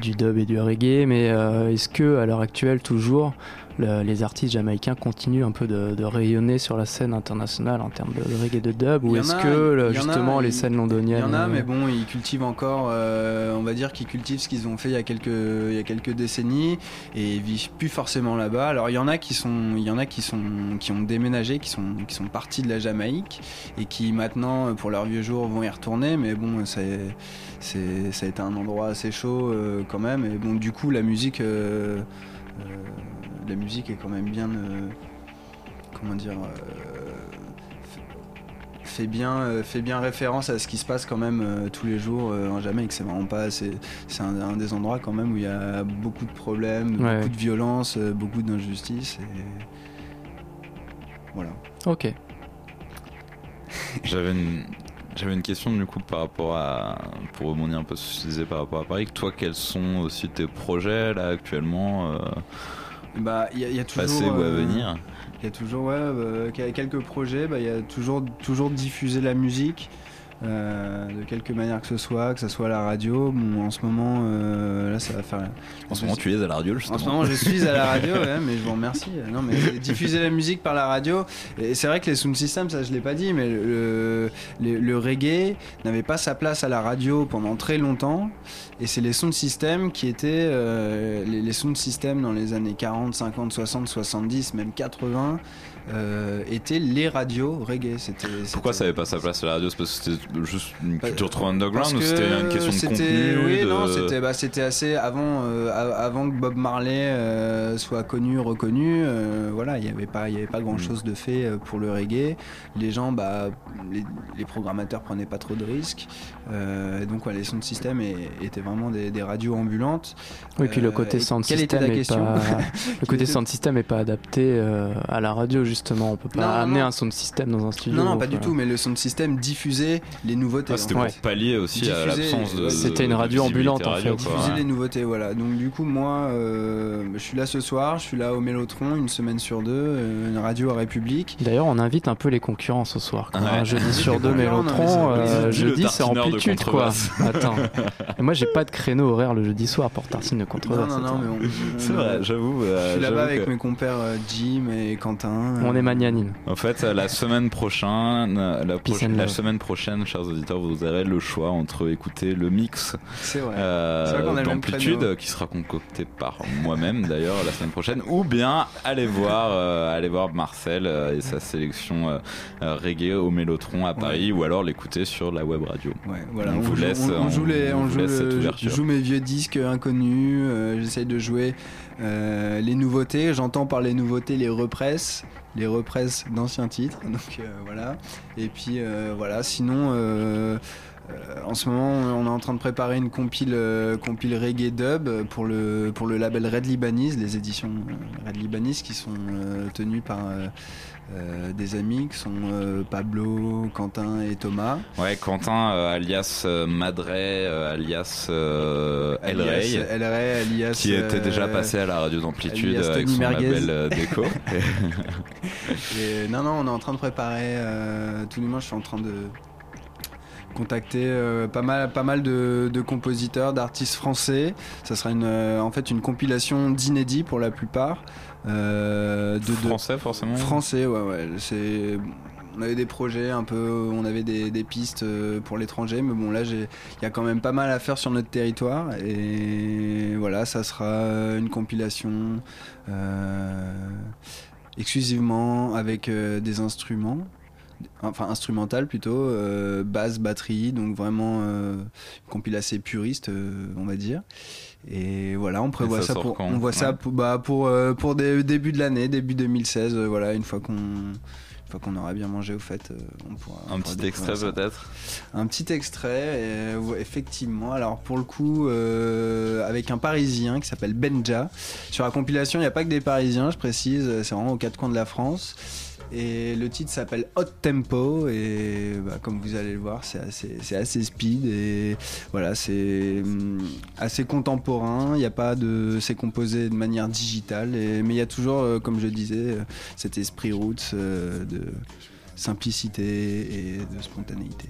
du dub et du reggae. Mais euh, est-ce que, à l'heure actuelle, toujours, le- les artistes jamaïcains continuent un peu de, de rayonner sur la scène internationale en termes de, de reggae et de dub Il Ou est-ce que, le- il a, justement, les il- scènes Il londoniennes. y en a, euh, mais bon, ils cultivent encore, euh, on va dire qu'ils cultivent ce qu'ils ont fait il y a quelques, il y a quelques décennies et ils vivent plus forcément là-bas. Alors il y en a qui sont, il y en a qui sont, qui ont déménagé, qui sont, qui sont partis de la Jamaïque et qui maintenant, pour leurs vieux jours, vont y retourner. Mais bon, c'est, c'est, ça a été un endroit assez chaud euh, quand même. Et bon, du coup, la musique, euh, euh, la musique est quand même bien, euh, comment dire. euh, fait bien, euh, fait bien référence à ce qui se passe quand même euh, tous les jours euh, en Jamaïque. C'est vraiment pas, c'est, c'est un, un des endroits quand même où il y a beaucoup de problèmes, Ouais. beaucoup de violence, euh, beaucoup d'injustice et voilà. Ok. J'avais une, j'avais une question du coup par rapport à, pour rebondir un peu sur ce que tu disais par rapport à Paris. Toi, quels sont aussi tes projets là actuellement, euh, Bah, il y, y a toujours. passés ou à euh, venir Il y a toujours ouais, euh, quel- quelques projets, bah, il y a toujours, toujours diffuser la musique. Euh, de quelque manière que ce soit, que ce soit à la radio. Bon, en ce moment, euh, là, ça va faire. En ce moment, tu es à la radio justement. En ce moment, je suis à la radio, ouais, mais je vous remercie. Non, mais diffuser la musique par la radio. Et c'est vrai que les sound systems, ça je l'ai pas dit, mais le, le, le reggae n'avait pas sa place à la radio pendant très longtemps. Et c'est les sound systems qui étaient euh, les, les sound systems dans les années 40, 50, 60, 70, même 80. Euh, étaient les radios reggae. C'était, Pourquoi ça n'avait pas sa place à la radio? C'est parce que c'était juste une culture trop underground ou c'était une question de contenu Oui, de- non, c'était bah, c'était assez avant, euh, avant que Bob Marley euh, soit connu, reconnu. euh, voilà, il n'y avait pas, il y avait pas grand chose de fait pour le reggae. Les gens, bah, les, les programmateurs prenaient pas trop de risques. Euh, donc, ouais, les sound systems é- étaient vraiment des, des radios ambulantes. Oui, puis le côté sound quelle était system la est question? pas le côté était- sound system est pas adapté euh, à la radio justement. On peut pas Non, amener non. un sound system dans un studio. Non, non, pas du tout. Mais le sound system diffusait les nouveautés. Ah, c'était en pour fait. pallier aussi à Diffuser- l'absence de. C'était une radio ambulante, en radio, fait. quoi. diffuser Ouais. les nouveautés, voilà. Donc du coup, moi, euh, je suis là ce soir, je suis là au Mélotron une semaine sur deux, euh, une radio à République. D'ailleurs, on invite un peu les concurrents ce soir. quoi. Ouais. Un jeudi sur deux, Mélotron. euh, jeudi, c'est de amplitude, quoi. Attends. Et moi, j'ai pas de créneau horaire le jeudi soir pour tartine de contrebasse. non, non, non, mais on, C'est vrai, j'avoue. Je euh, suis là-bas avec mes compères Jim et Quentin. On est magnanime. En fait, la semaine prochaine, la, prochaine- semaine prochaine, chers auditeurs, vous aurez le choix entre écouter le mix euh, d'amplitude qui sera concocté par moi-même d'ailleurs la semaine prochaine, ou bien aller voir, euh, aller voir Marcel euh, et sa sélection euh, reggae au Mélotron à Paris, ou alors l'écouter sur la web radio. Ouais, voilà, On vous joue, laisse- on, on joue on les, on vous joue, laisse cette le- ouverture. je joue mes vieux disques inconnus. J'essaye de jouer euh, les nouveautés. J'entends par les nouveautés les represses, les represses d'anciens titres. Donc euh, voilà. Et puis euh, voilà. Sinon. euh, en ce moment, on est en train de préparer une compile, compile reggae dub pour le, pour le label Red Libanese, les éditions Red Libanese qui sont tenues par euh, des amis qui sont euh, Pablo, Quentin et Thomas. Ouais, Quentin, euh, alias Madray, alias El Rey, El Rey, alias, qui était déjà passé à la radio d'amplitude avec son Merguez. label Déco. et non, non, on est en train de préparer. Tous les mois, je suis en train de contacter euh, pas mal, pas mal de, de compositeurs, d'artistes français. Ça sera une, euh, en fait une compilation d'inédits pour la plupart. Euh, de, de- Français, forcément. Français, ouais, ouais. C'est. On avait des projets un peu, on avait des, des pistes euh, pour l'étranger, mais bon là j'ai- il y a quand même pas mal à faire sur notre territoire et voilà ça sera une compilation euh, exclusivement avec des instruments, enfin instrumental plutôt, euh, basse, batterie, donc vraiment euh, une compile assez puriste on va dire. Et voilà, on prévoit ça pour, on voit ça pour, bah, pour, euh, pour des, début de l'année, début 2016, euh, voilà, une fois qu'on fois qu'on aura bien mangé au fait, euh, on pourra. on Un pourra petit extrait peut-être Un petit extrait, et, ouais, effectivement. Alors pour le coup, euh, avec un Parisien qui s'appelle Benja. Sur la compilation, il n'y a pas que des Parisiens, je précise. C'est vraiment aux quatre coins de la France. Et le titre s'appelle Hot Tempo et bah, comme vous allez le voir, c'est assez, speed et voilà, c'est hum, assez contemporain. Il n'y a pas de, c'est composé de manière digitale, mais il y a toujours, euh, comme je disais, euh, cet esprit roots euh, de simplicité et de spontanéité.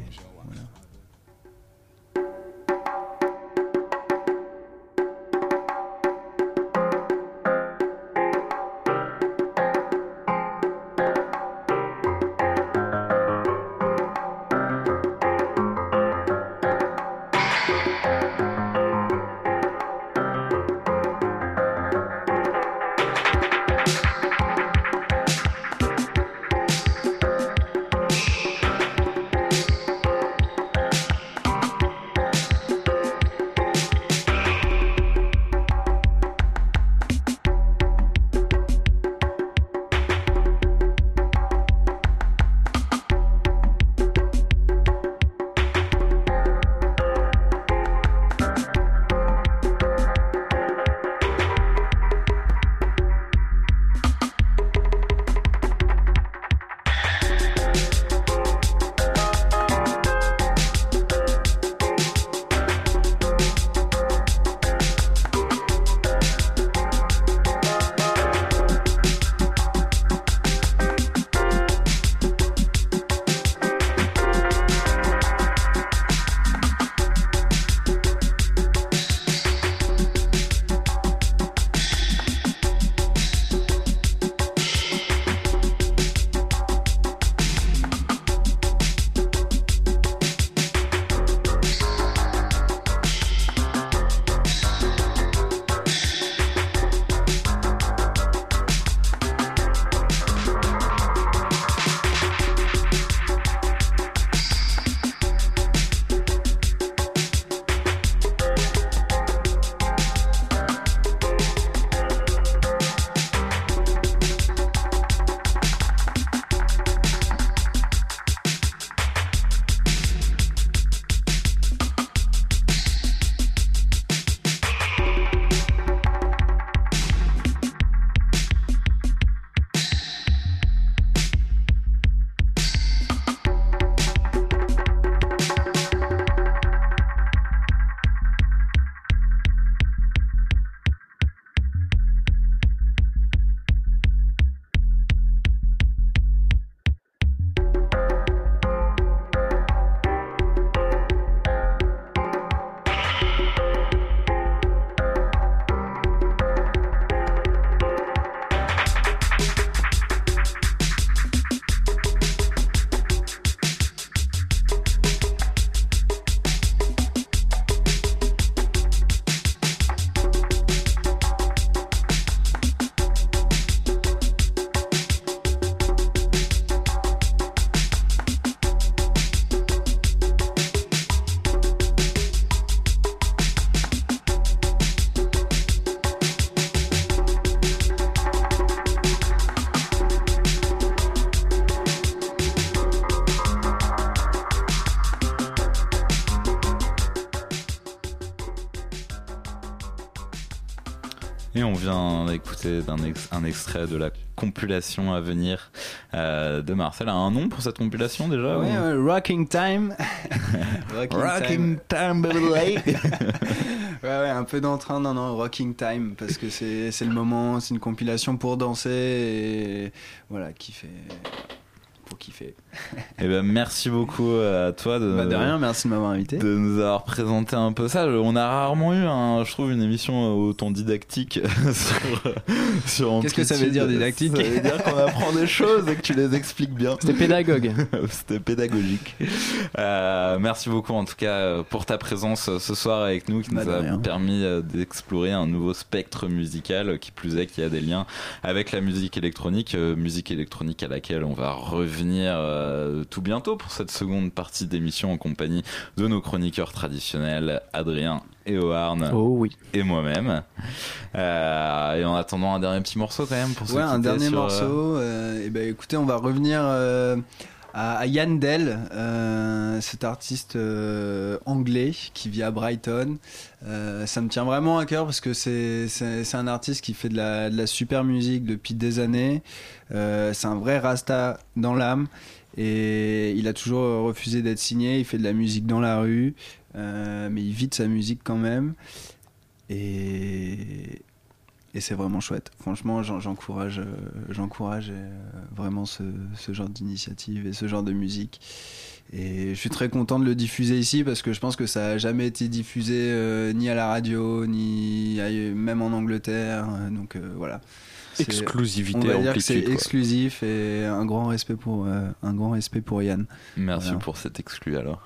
Vient d'écouter d'un ex- un extrait de la compilation à venir euh, de Marcel. A un nom pour cette compilation déjà Ouais, ou- ouais, Rocking Time. Rocking Rocking Time, baby. Ouais, ouais, un peu d'entrain, non, non, Rocking Time, parce que c'est c'est le moment, c'est une compilation pour danser et voilà, kiffer. Pour kiffer. Eh ben, merci beaucoup à toi de, Bah, de rien, merci de m'avoir invité. de nous avoir présenté un peu ça. On a rarement eu, un, je trouve, une émission autant didactique sur, sur Qu'est-ce que ça veut dire, didactique Ça veut dire qu'on apprend des choses et que tu les expliques bien. C'était pédagogue. C'était pédagogique. Euh, merci beaucoup en tout cas pour ta présence ce soir avec nous qui Bah, nous a rien. permis euh, d'explorer un nouveau spectre musical qui plus est qui a des liens avec la musique électronique, euh, musique électronique à laquelle on va revenir revenir euh, tout bientôt pour cette seconde partie d'émission en compagnie de nos chroniqueurs traditionnels, Adrien et Oarn Oh oui. et moi-même. Euh, et en attendant un dernier petit morceau quand même pour Ouais, un dernier sur, euh, morceau. et ben écoutez, on va revenir euh, à, Yann Dell, euh, cet artiste euh, anglais qui vit à Brighton. Euh, ça me tient vraiment à cœur parce que c'est un artiste qui fait de la, super musique depuis des années. C'est un vrai rasta dans l'âme. Et il a toujours refusé d'être signé. Il fait de la musique dans la rue, mais il vit de sa musique quand même. Et c'est vraiment chouette. Franchement, j'en- j'encourage, euh, j'encourage euh, vraiment ce, ce genre d'initiative et ce genre de musique. Et je suis très content de le diffuser ici parce que je pense que ça a jamais été diffusé euh, ni à la radio, ni même en Angleterre. Donc euh, voilà. C'est- On Exclusivité va dire que c'est exclusif et un grand respect pour euh, un grand respect pour Yann. Merci Voilà. pour cet exclu alors.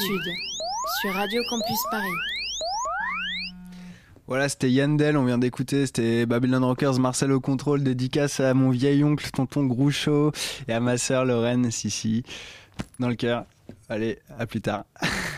Sur Radio Campus Paris. Voilà, c'était Yandel, on vient d'écouter, c'était Babylon Rockers, Marcel au contrôle, dédicace à mon vieil oncle, tonton Groucho, et à ma sœur Lorraine, Sissi, dans le cœur. Allez, à plus tard.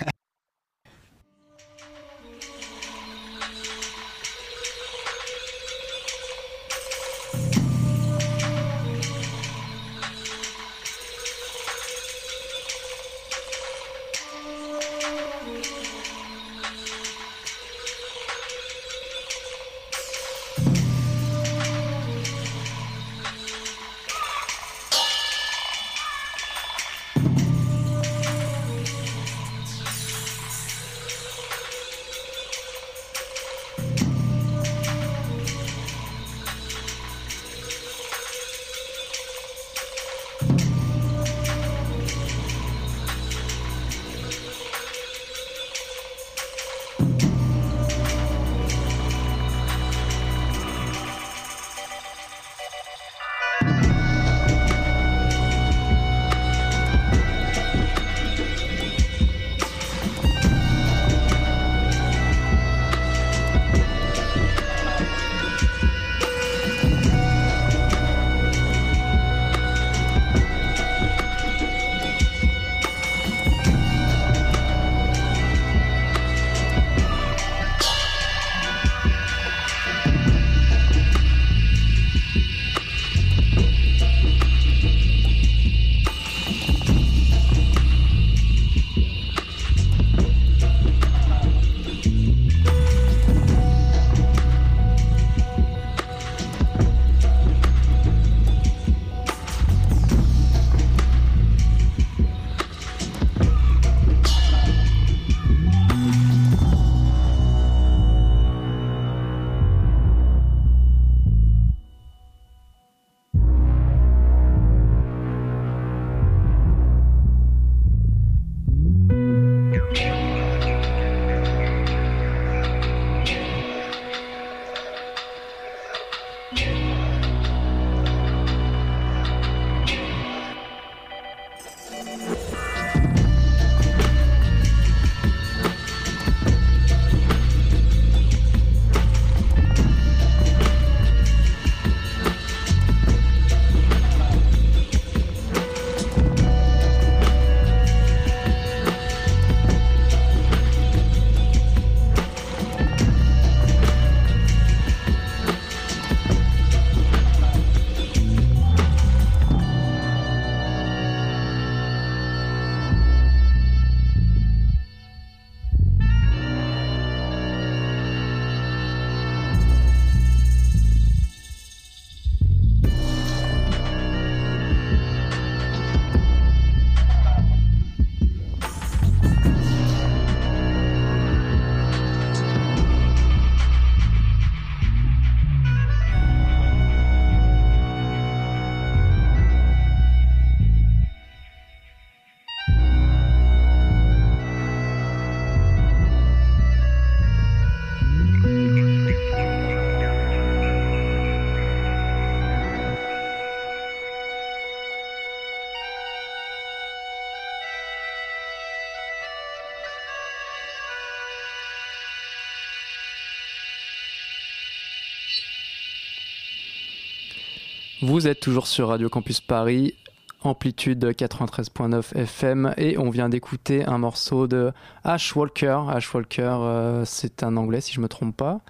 Vous êtes toujours sur Radio Campus Paris, amplitude 93.9 FM, et on vient d'écouter un morceau de Ash Walker. Ash Walker, euh, c'est un anglais si je me trompe pas.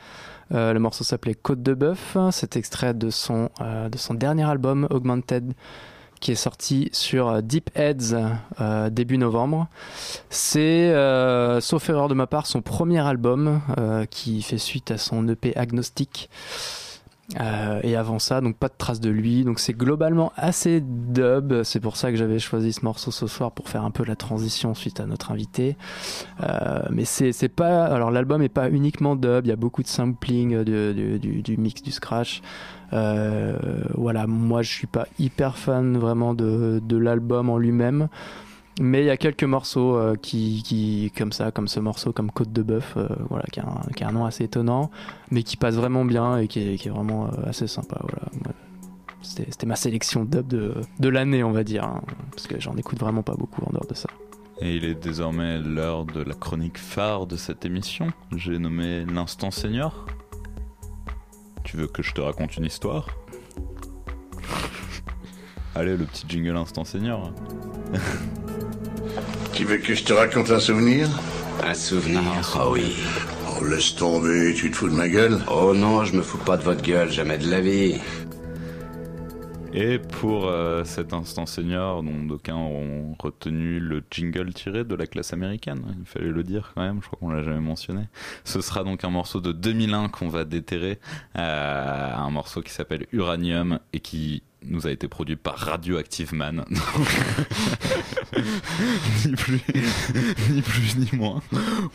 Euh, le morceau s'appelait Côte de Bœuf. C'est extrait de son, euh, de son dernier album Augmented qui est sorti sur Deep Heads début novembre. C'est, sauf erreur de ma part, son premier album qui fait suite à son EP Agnostic. Euh, et avant ça, donc pas de traces de lui. Donc c'est globalement assez dub. C'est pour ça que j'avais choisi ce morceau ce soir pour faire un peu la transition suite à notre invité. Euh, mais c'est pas. Alors l'album est pas uniquement dub. Il y a beaucoup de sampling de- de- du, mix, du scratch. Euh, voilà, moi je suis pas hyper fan vraiment de, de l'album en lui-même. Mais il y a quelques morceaux euh, qui, qui, comme ça, comme ce morceau, comme Côte de Bœuf, euh, voilà, qui a, un, qui a un nom assez étonnant, mais qui passe vraiment bien et qui est, qui est vraiment euh, assez sympa. Voilà. C'était c'était ma sélection dub de, de l'année, on va dire, hein, parce que j'en écoute vraiment pas beaucoup en dehors de ça. Et il est désormais l'heure de la chronique phare de cette émission. J'ai nommé l'instant senior. Tu veux que je te raconte une histoire? Allez, le petit jingle instant senior. Tu veux que je te raconte un souvenir? Un souvenir Oh oui. Oh, laisse tomber, tu te fous de ma gueule? Oh non, je me fous pas de votre gueule, jamais de la vie. Et pour euh, cet instant senior, dont d'aucuns ont retenu le jingle tiré de la classe américaine, il fallait le dire quand même, je crois qu'on l'a jamais mentionné. Ce sera donc un morceau de 2001 qu'on va déterrer, euh, un morceau qui s'appelle Uranium et qui nous a été produit par Radioactive Man. ni plus, ni plus ni moins.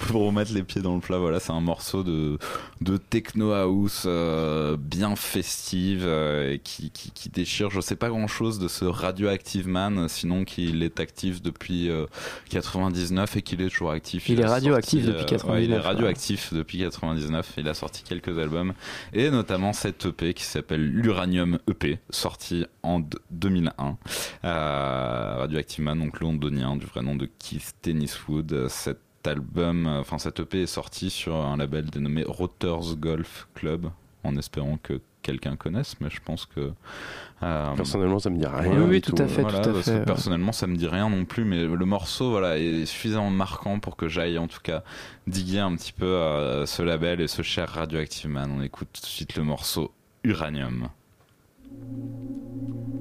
Pour remettre les pieds dans le plat, voilà, c'est un morceau de, de techno house euh, bien festive euh, et qui, qui, qui déchire. Je sais pas grand chose de ce Radioactive Man, sinon qu'il est actif depuis euh, 99 et qu'il est toujours actif. Il est a radioactif sorti, depuis euh, ouais, il est 99, radioactif depuis 99. Il a sorti quelques albums et notamment cette EP qui s'appelle l'Uranium EP, sorti en d- 2001. Euh, Radioactive Man, donc londonien, du vrai nom de Keith Tenniswood. Cet album, enfin cette EP est sorti sur un label dénommé Rotters Golf Club, en espérant que quelqu'un connaisse, mais je pense que euh, Personnellement, ça me dit rien. Oui, tout à fait, voilà, tout à fait, ouais. personnellement, ça me dit rien non plus, mais le morceau, voilà, est suffisamment marquant pour que j'aille en tout cas diguer un petit peu euh, ce label et ce cher Radioactive Man. On écoute tout de suite le morceau Uranium. Uranium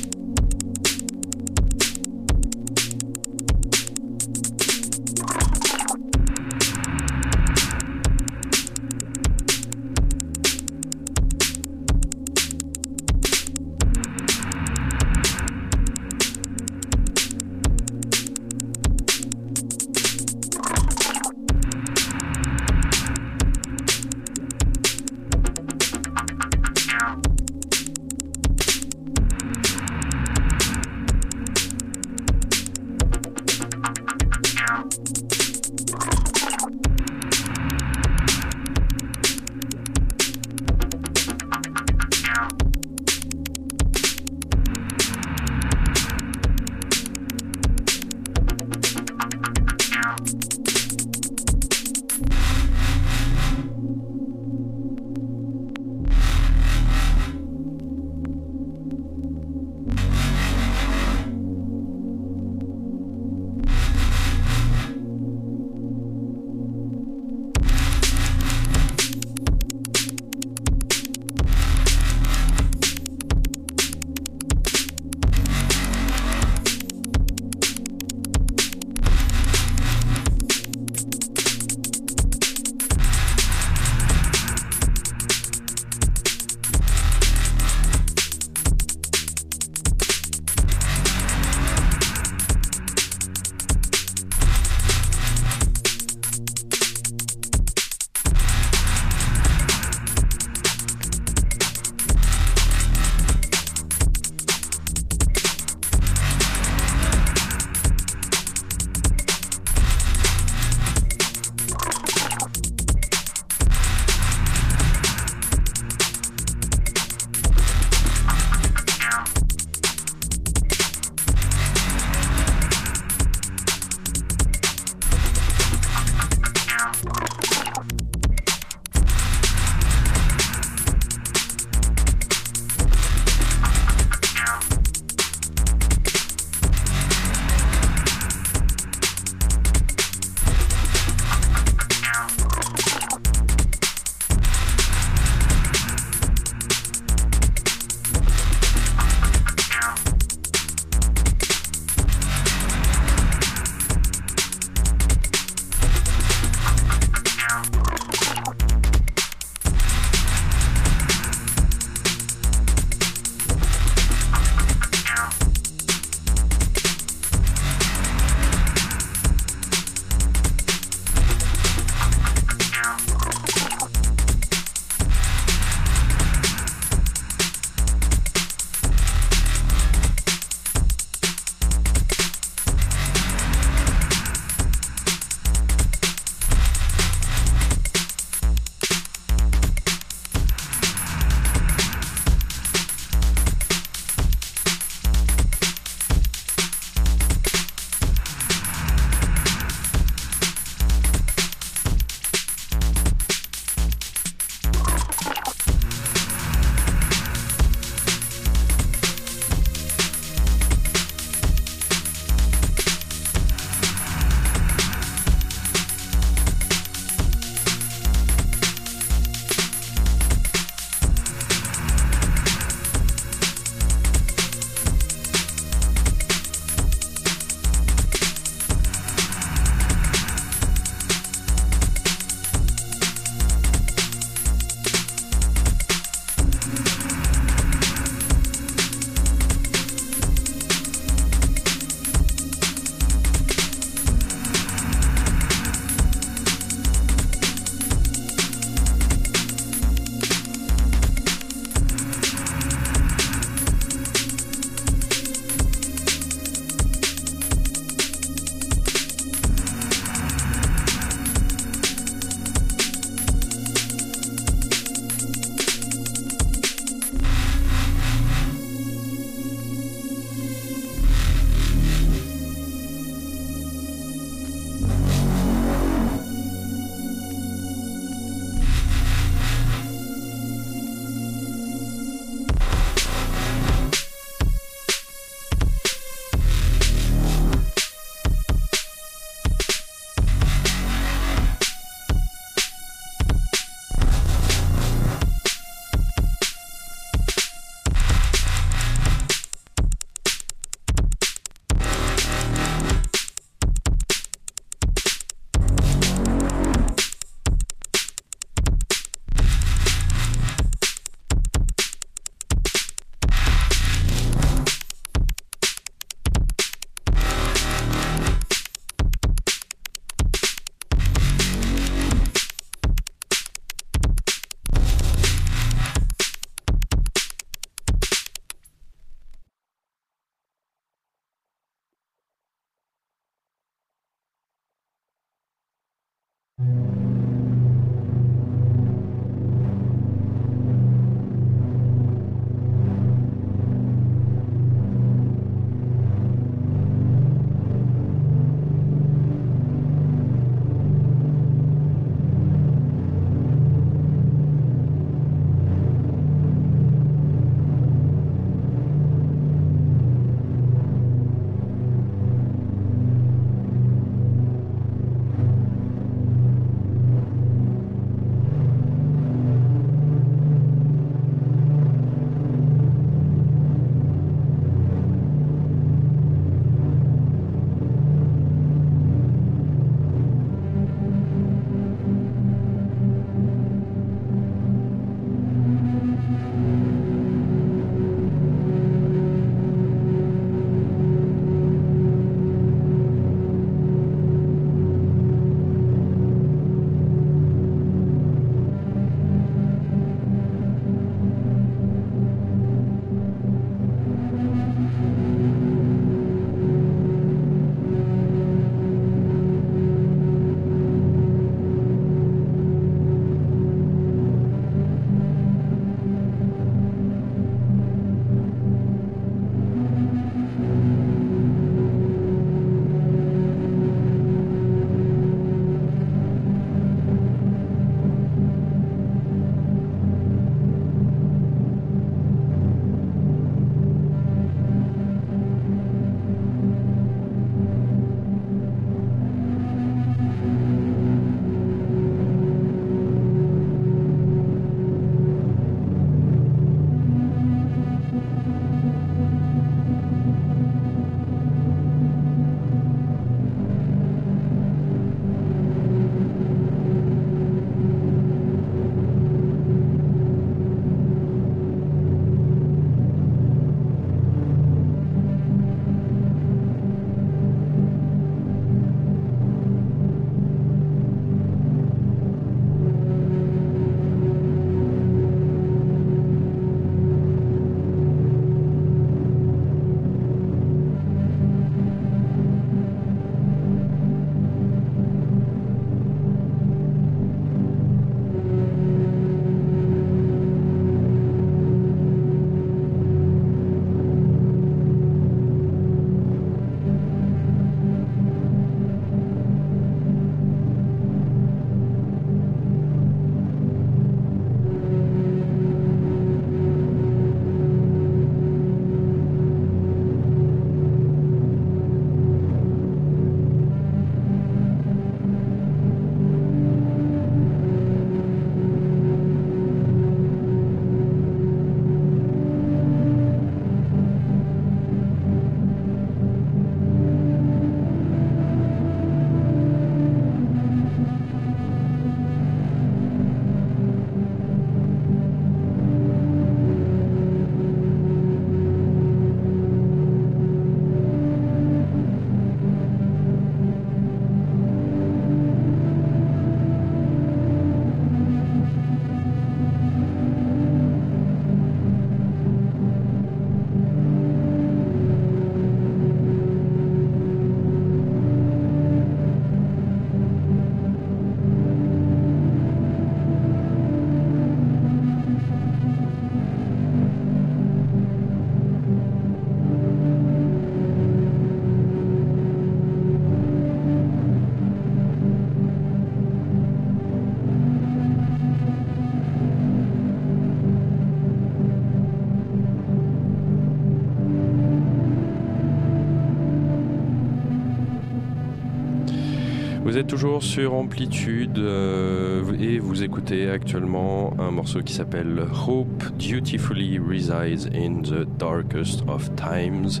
Vous êtes toujours sur Amplitude euh, et vous écoutez actuellement un morceau qui s'appelle Hope Dutifully Resides in the Darkest of Times.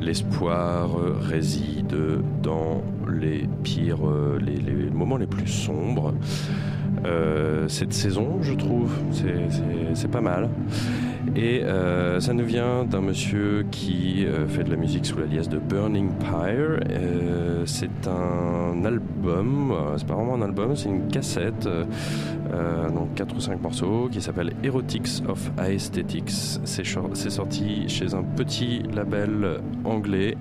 L'espoir euh, réside dans les pires, euh, les, moments les plus sombres. Cette saison, je trouve, c'est pas mal. Et euh, ça nous vient d'un monsieur qui euh, fait de la musique sous l'alias de Burning Pyre. Euh, c'est un album, c'est pas vraiment un album, c'est une cassette, donc 4 ou 5 morceaux, qui s'appelle Erotics of Aesthetics. C'est c'est sorti chez un petit label anglais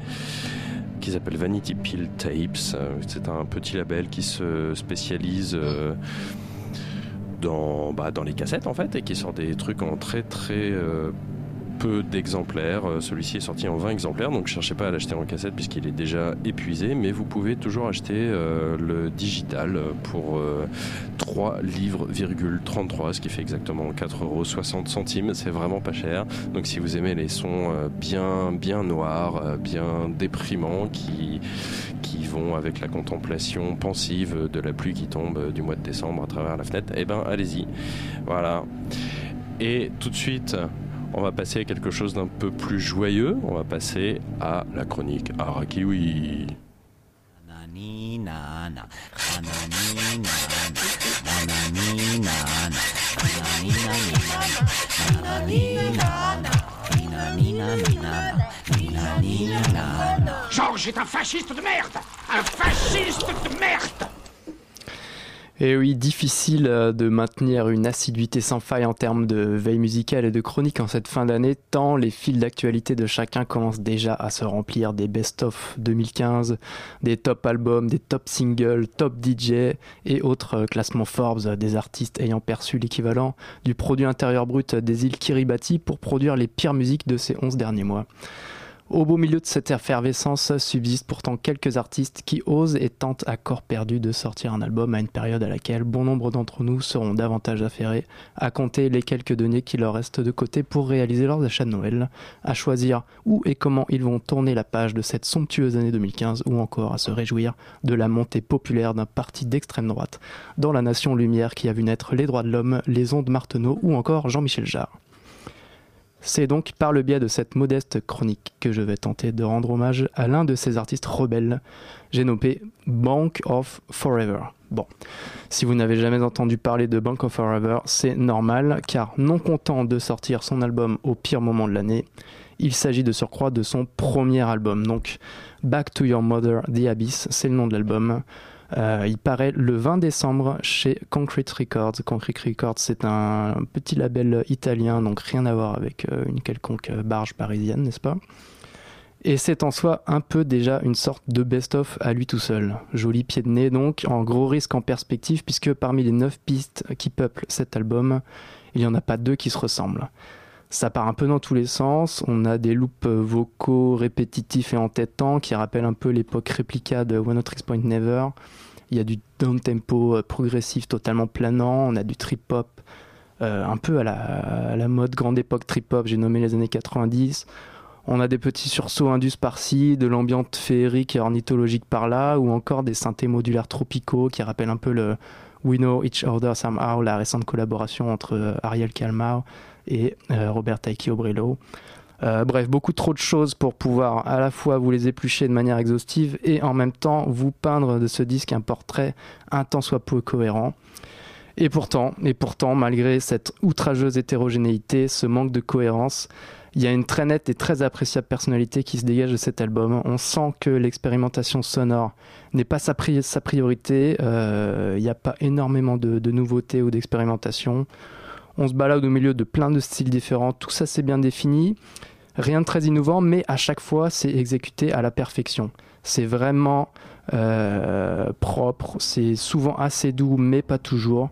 qui s'appelle Vanity Pill Tapes. C'est un petit label qui se spécialise dans, bah, dans les cassettes en fait et qui sort des trucs en très très euh, peu d'exemplaires. Euh, Celui-ci est sorti en 20 exemplaires, donc cherchez pas à l'acheter en cassette puisqu'il est déjà épuisé, mais vous pouvez toujours acheter euh, le digital pour euh, 3 livres,33, ce qui fait exactement 4,60 euros. C'est vraiment pas cher. Donc si vous aimez les sons euh, bien, bien noirs, bien déprimants, qui, qui vont avec la contemplation pensive de la pluie qui tombe du mois de décembre à travers la fenêtre, eh ben allez-y. Voilà. Et tout de suite, on va passer à quelque chose d'un peu plus joyeux. On va passer à la chronique Arakiwi. Georges est un fasciste de merde! Un fasciste de merde Et oui, difficile euh, de maintenir une assiduité sans faille en termes de veille musicale et de chronique en cette fin d'année, tant les fils d'actualité de chacun commencent déjà à se remplir des best-of 2015, des top albums, des top singles, top DJ et autres euh, classements Forbes euh, des artistes ayant perçu l'équivalent du produit intérieur brut des îles Kiribati pour produire les pires musiques de ces 11 derniers mois. Au beau milieu de cette effervescence subsistent pourtant quelques artistes qui osent et tentent à corps perdu de sortir un album à une période à laquelle bon nombre d'entre nous seront davantage affairés à compter les quelques deniers qui leur restent de côté pour réaliser leurs achats de Noël, à choisir où et comment ils vont tourner la page de cette somptueuse année 2015 ou encore à se réjouir de la montée populaire d'un parti d'extrême droite dans la nation lumière qui a vu naître les droits de l'homme, les ondes Marteneau ou encore Jean-Michel Jarre. C'est donc par le biais de cette modeste chronique que je vais tenter de rendre hommage à l'un de ces artistes rebelles. J'ai nommé Bank of Forever. Bon, si vous n'avez jamais entendu parler de Bank of Forever, c'est normal, car non content de sortir son album au pire moment de l'année, il s'agit de surcroît de son premier album. Donc, Back to Your Mother, The Abyss, c'est le nom de l'album. Euh, il paraît le 20 décembre chez Concrete Records. Concrete Records, c'est un petit label italien, donc rien à voir avec euh, une quelconque euh, barge parisienne, n'est-ce pas? Et c'est en soi un peu déjà une sorte de best-of à lui tout seul. Joli pied de nez donc, en gros risque en perspective, puisque parmi les 9 pistes qui peuplent cet album, il n'y en a pas deux qui se ressemblent. Ça part un peu dans tous les sens. On a des loops euh, vocaux répétitifs et entêtants qui rappellent un peu l'époque réplica de One Tricks Point Never. Il y a du down tempo euh, progressif totalement planant. On a du trip hop euh, un peu à la, mode grande époque trip hop. J'ai nommé les années 90. On a des petits sursauts indus par-ci, de l'ambiance féerique et ornithologique par-là, ou encore des synthés modulaires tropicaux qui rappellent un peu le We Know Each Other Somehow, la récente collaboration entre Ariel Kalmar et euh, Robert Taiki Obrello. Euh, bref, beaucoup trop de choses pour pouvoir à la fois vous les éplucher de manière exhaustive et en même temps vous peindre de ce disque un portrait un tant soit peu cohérent. Et pourtant, et pourtant, malgré cette outrageuse hétérogénéité, ce manque de cohérence, il y a une très nette et très appréciable personnalité qui se dégage de cet album. On sent que l'expérimentation sonore n'est pas sa priorité. Euh, Il n'y a pas énormément de, de nouveautés ou d'expérimentation. On se balade au milieu de plein de styles différents. Tout ça, c'est bien défini. Rien de très innovant, mais à chaque fois, c'est exécuté à la perfection. C'est vraiment euh, propre. C'est souvent assez doux, mais pas toujours.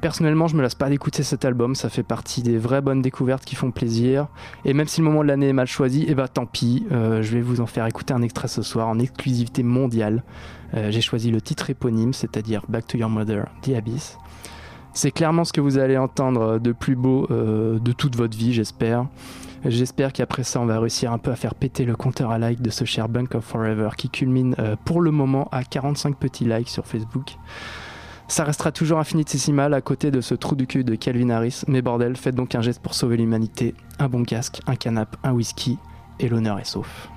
Personnellement, je me lasse pas d'écouter cet album. Ça fait partie des vraies bonnes découvertes qui font plaisir. Et même si le moment de l'année est mal choisi, eh ben tant pis. Euh, je vais vous en faire écouter un extrait ce soir en exclusivité mondiale. Euh, J'ai choisi le titre éponyme, c'est-à-dire Back to Your Mother, The Abyss. C'est clairement ce que vous allez entendre de plus beau euh, de toute votre vie, j'espère. J'espère qu'après ça, on va réussir un peu à faire péter le compteur à like de ce cher Bank of Forever qui culmine euh, pour le moment à 45 petits likes sur Facebook. Ça restera toujours infinitésimal à côté de ce trou du cul de Calvin Harris, mais bordel, faites donc un geste pour sauver l'humanité. Un bon casque, un canap, un whisky, et l'honneur est sauf.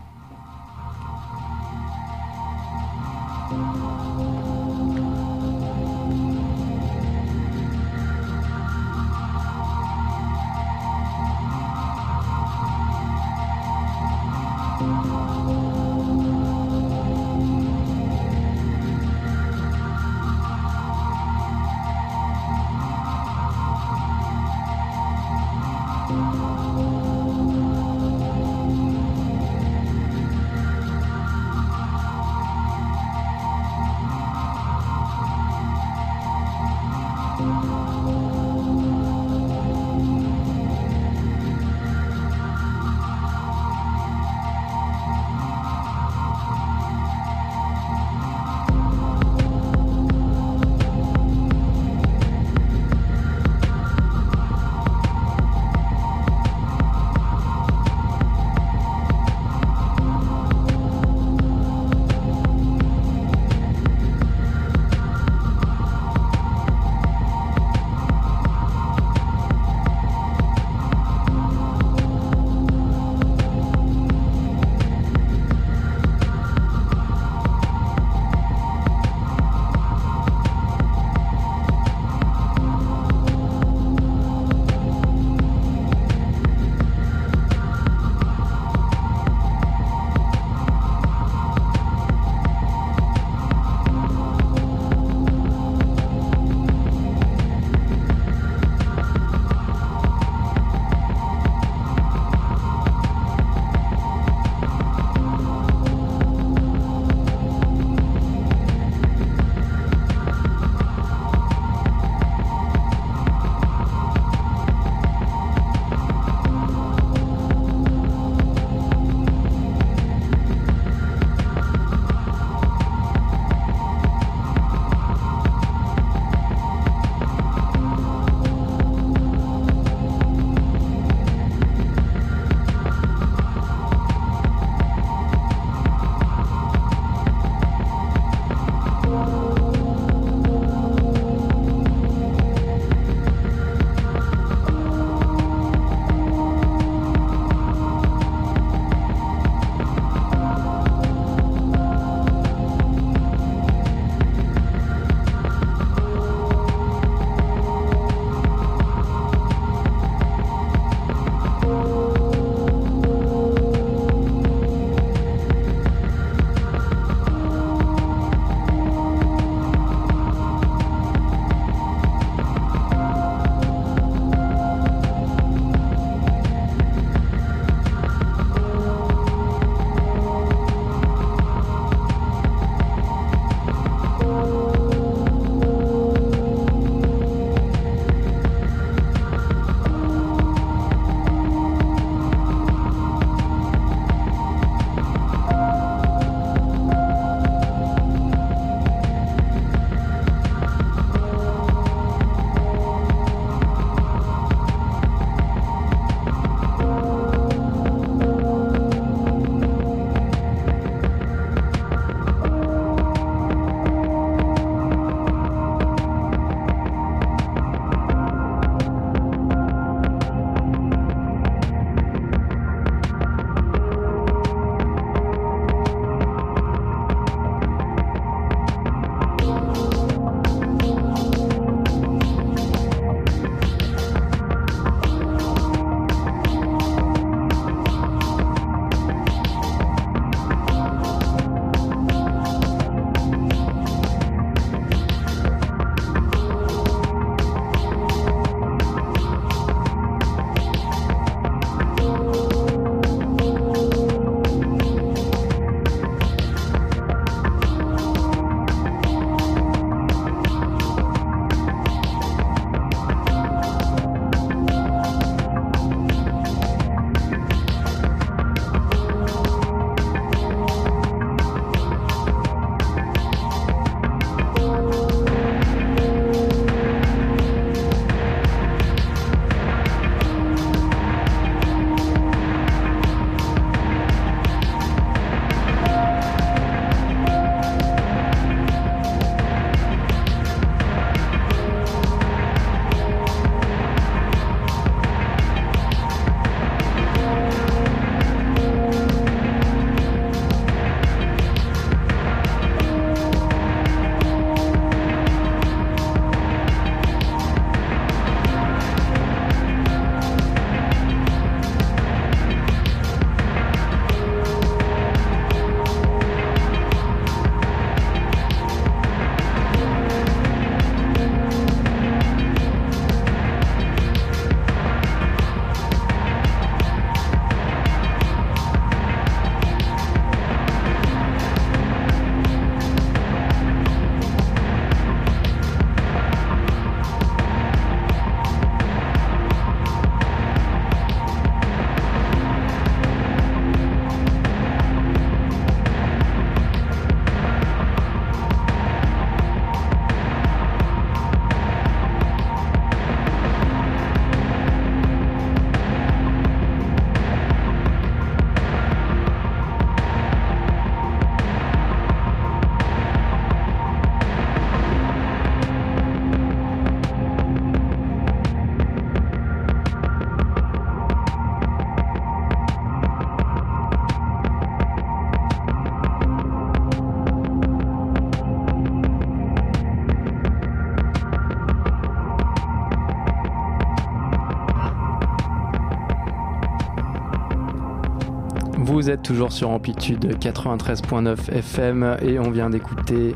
Toujours sur Amplitude 93.9 FM et on vient d'écouter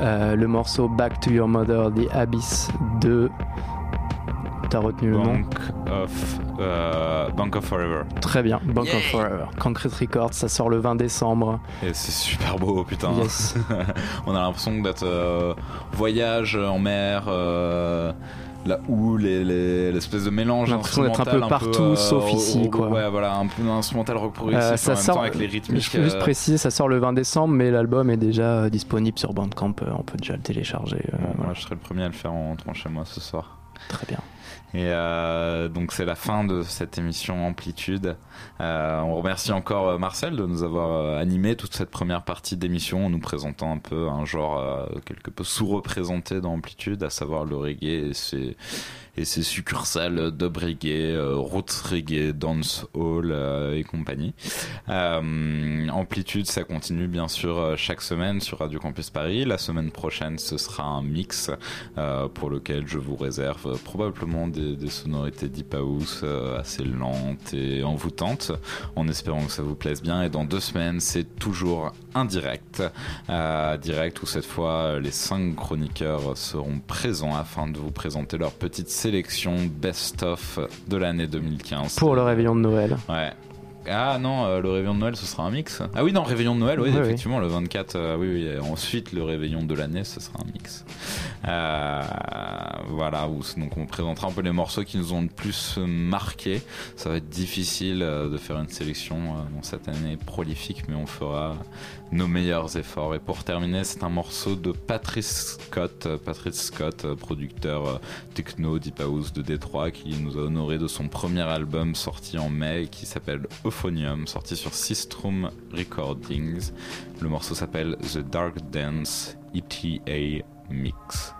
euh, le morceau Back to Your Mother, The Abyss de. T'as retenu le nom? Bank of, euh, Bank of Forever. Très bien, Bank of Forever. Concrete Records, ça sort le 20 décembre. Et c'est super beau, putain. Yes. On a l'impression d'être euh, voyage en mer, où les- les- l'espèce de mélange l'impression d'être un peu partout, euh, sauf ici, quoi. Ouais, voilà, un peu instrumental rock progressif Euh, en ça même sort, temps avec les rythmiques. je peux juste euh, préciser, ça sort le 20 décembre, mais l'album est déjà euh, disponible sur Bandcamp. euh, on peut déjà le télécharger. Bon, voilà. moi, je serai le premier à le faire en rentrant chez moi ce soir. Très bien. Et euh, donc c'est la fin de cette émission Amplitude. Euh, on remercie encore euh, Marcel de nous avoir animé toute cette première partie d'émission en nous présentant un peu un genre quelque peu sous-représenté dans Amplitude, à savoir le reggae et ses, et ses succursales dub reggae, roots reggae, dance hall et compagnie. Amplitude, ça continue bien sûr chaque semaine sur Radio Campus Paris. La semaine prochaine, ce sera un mix pour lequel je vous réserve euh, des, des sonorités deep house euh, assez lentes et envoûtantes, en espérant que ça vous plaise bien. Et dans deux semaines, c'est toujours un direct, euh, direct où cette fois les cinq chroniqueurs seront présents afin de vous présenter leur petite sélection best-of de l'année 2015. Pour le réveillon de Noël. Ouais. Ah non, euh, le réveillon de Noël, ce sera un mix. Ah oui, non, réveillon de Noël, oui, Oui, oui. effectivement, le 24, euh, oui, oui. Ensuite, le réveillon de l'année, ce sera un mix. Euh, voilà, où, donc on présentera un peu les morceaux qui nous ont le plus marqué. Ça va être difficile de faire une sélection dans cette année prolifique, mais on fera nos meilleurs efforts. Et pour terminer, c'est un morceau de Patrice Scott, producteur euh, techno deep de Détroit, qui nous a honoré de son premier album sorti en mai, qui s'appelle Euphonium, sorti sur Systroom Recordings. Le morceau s'appelle The Dark Dance ETA Mix.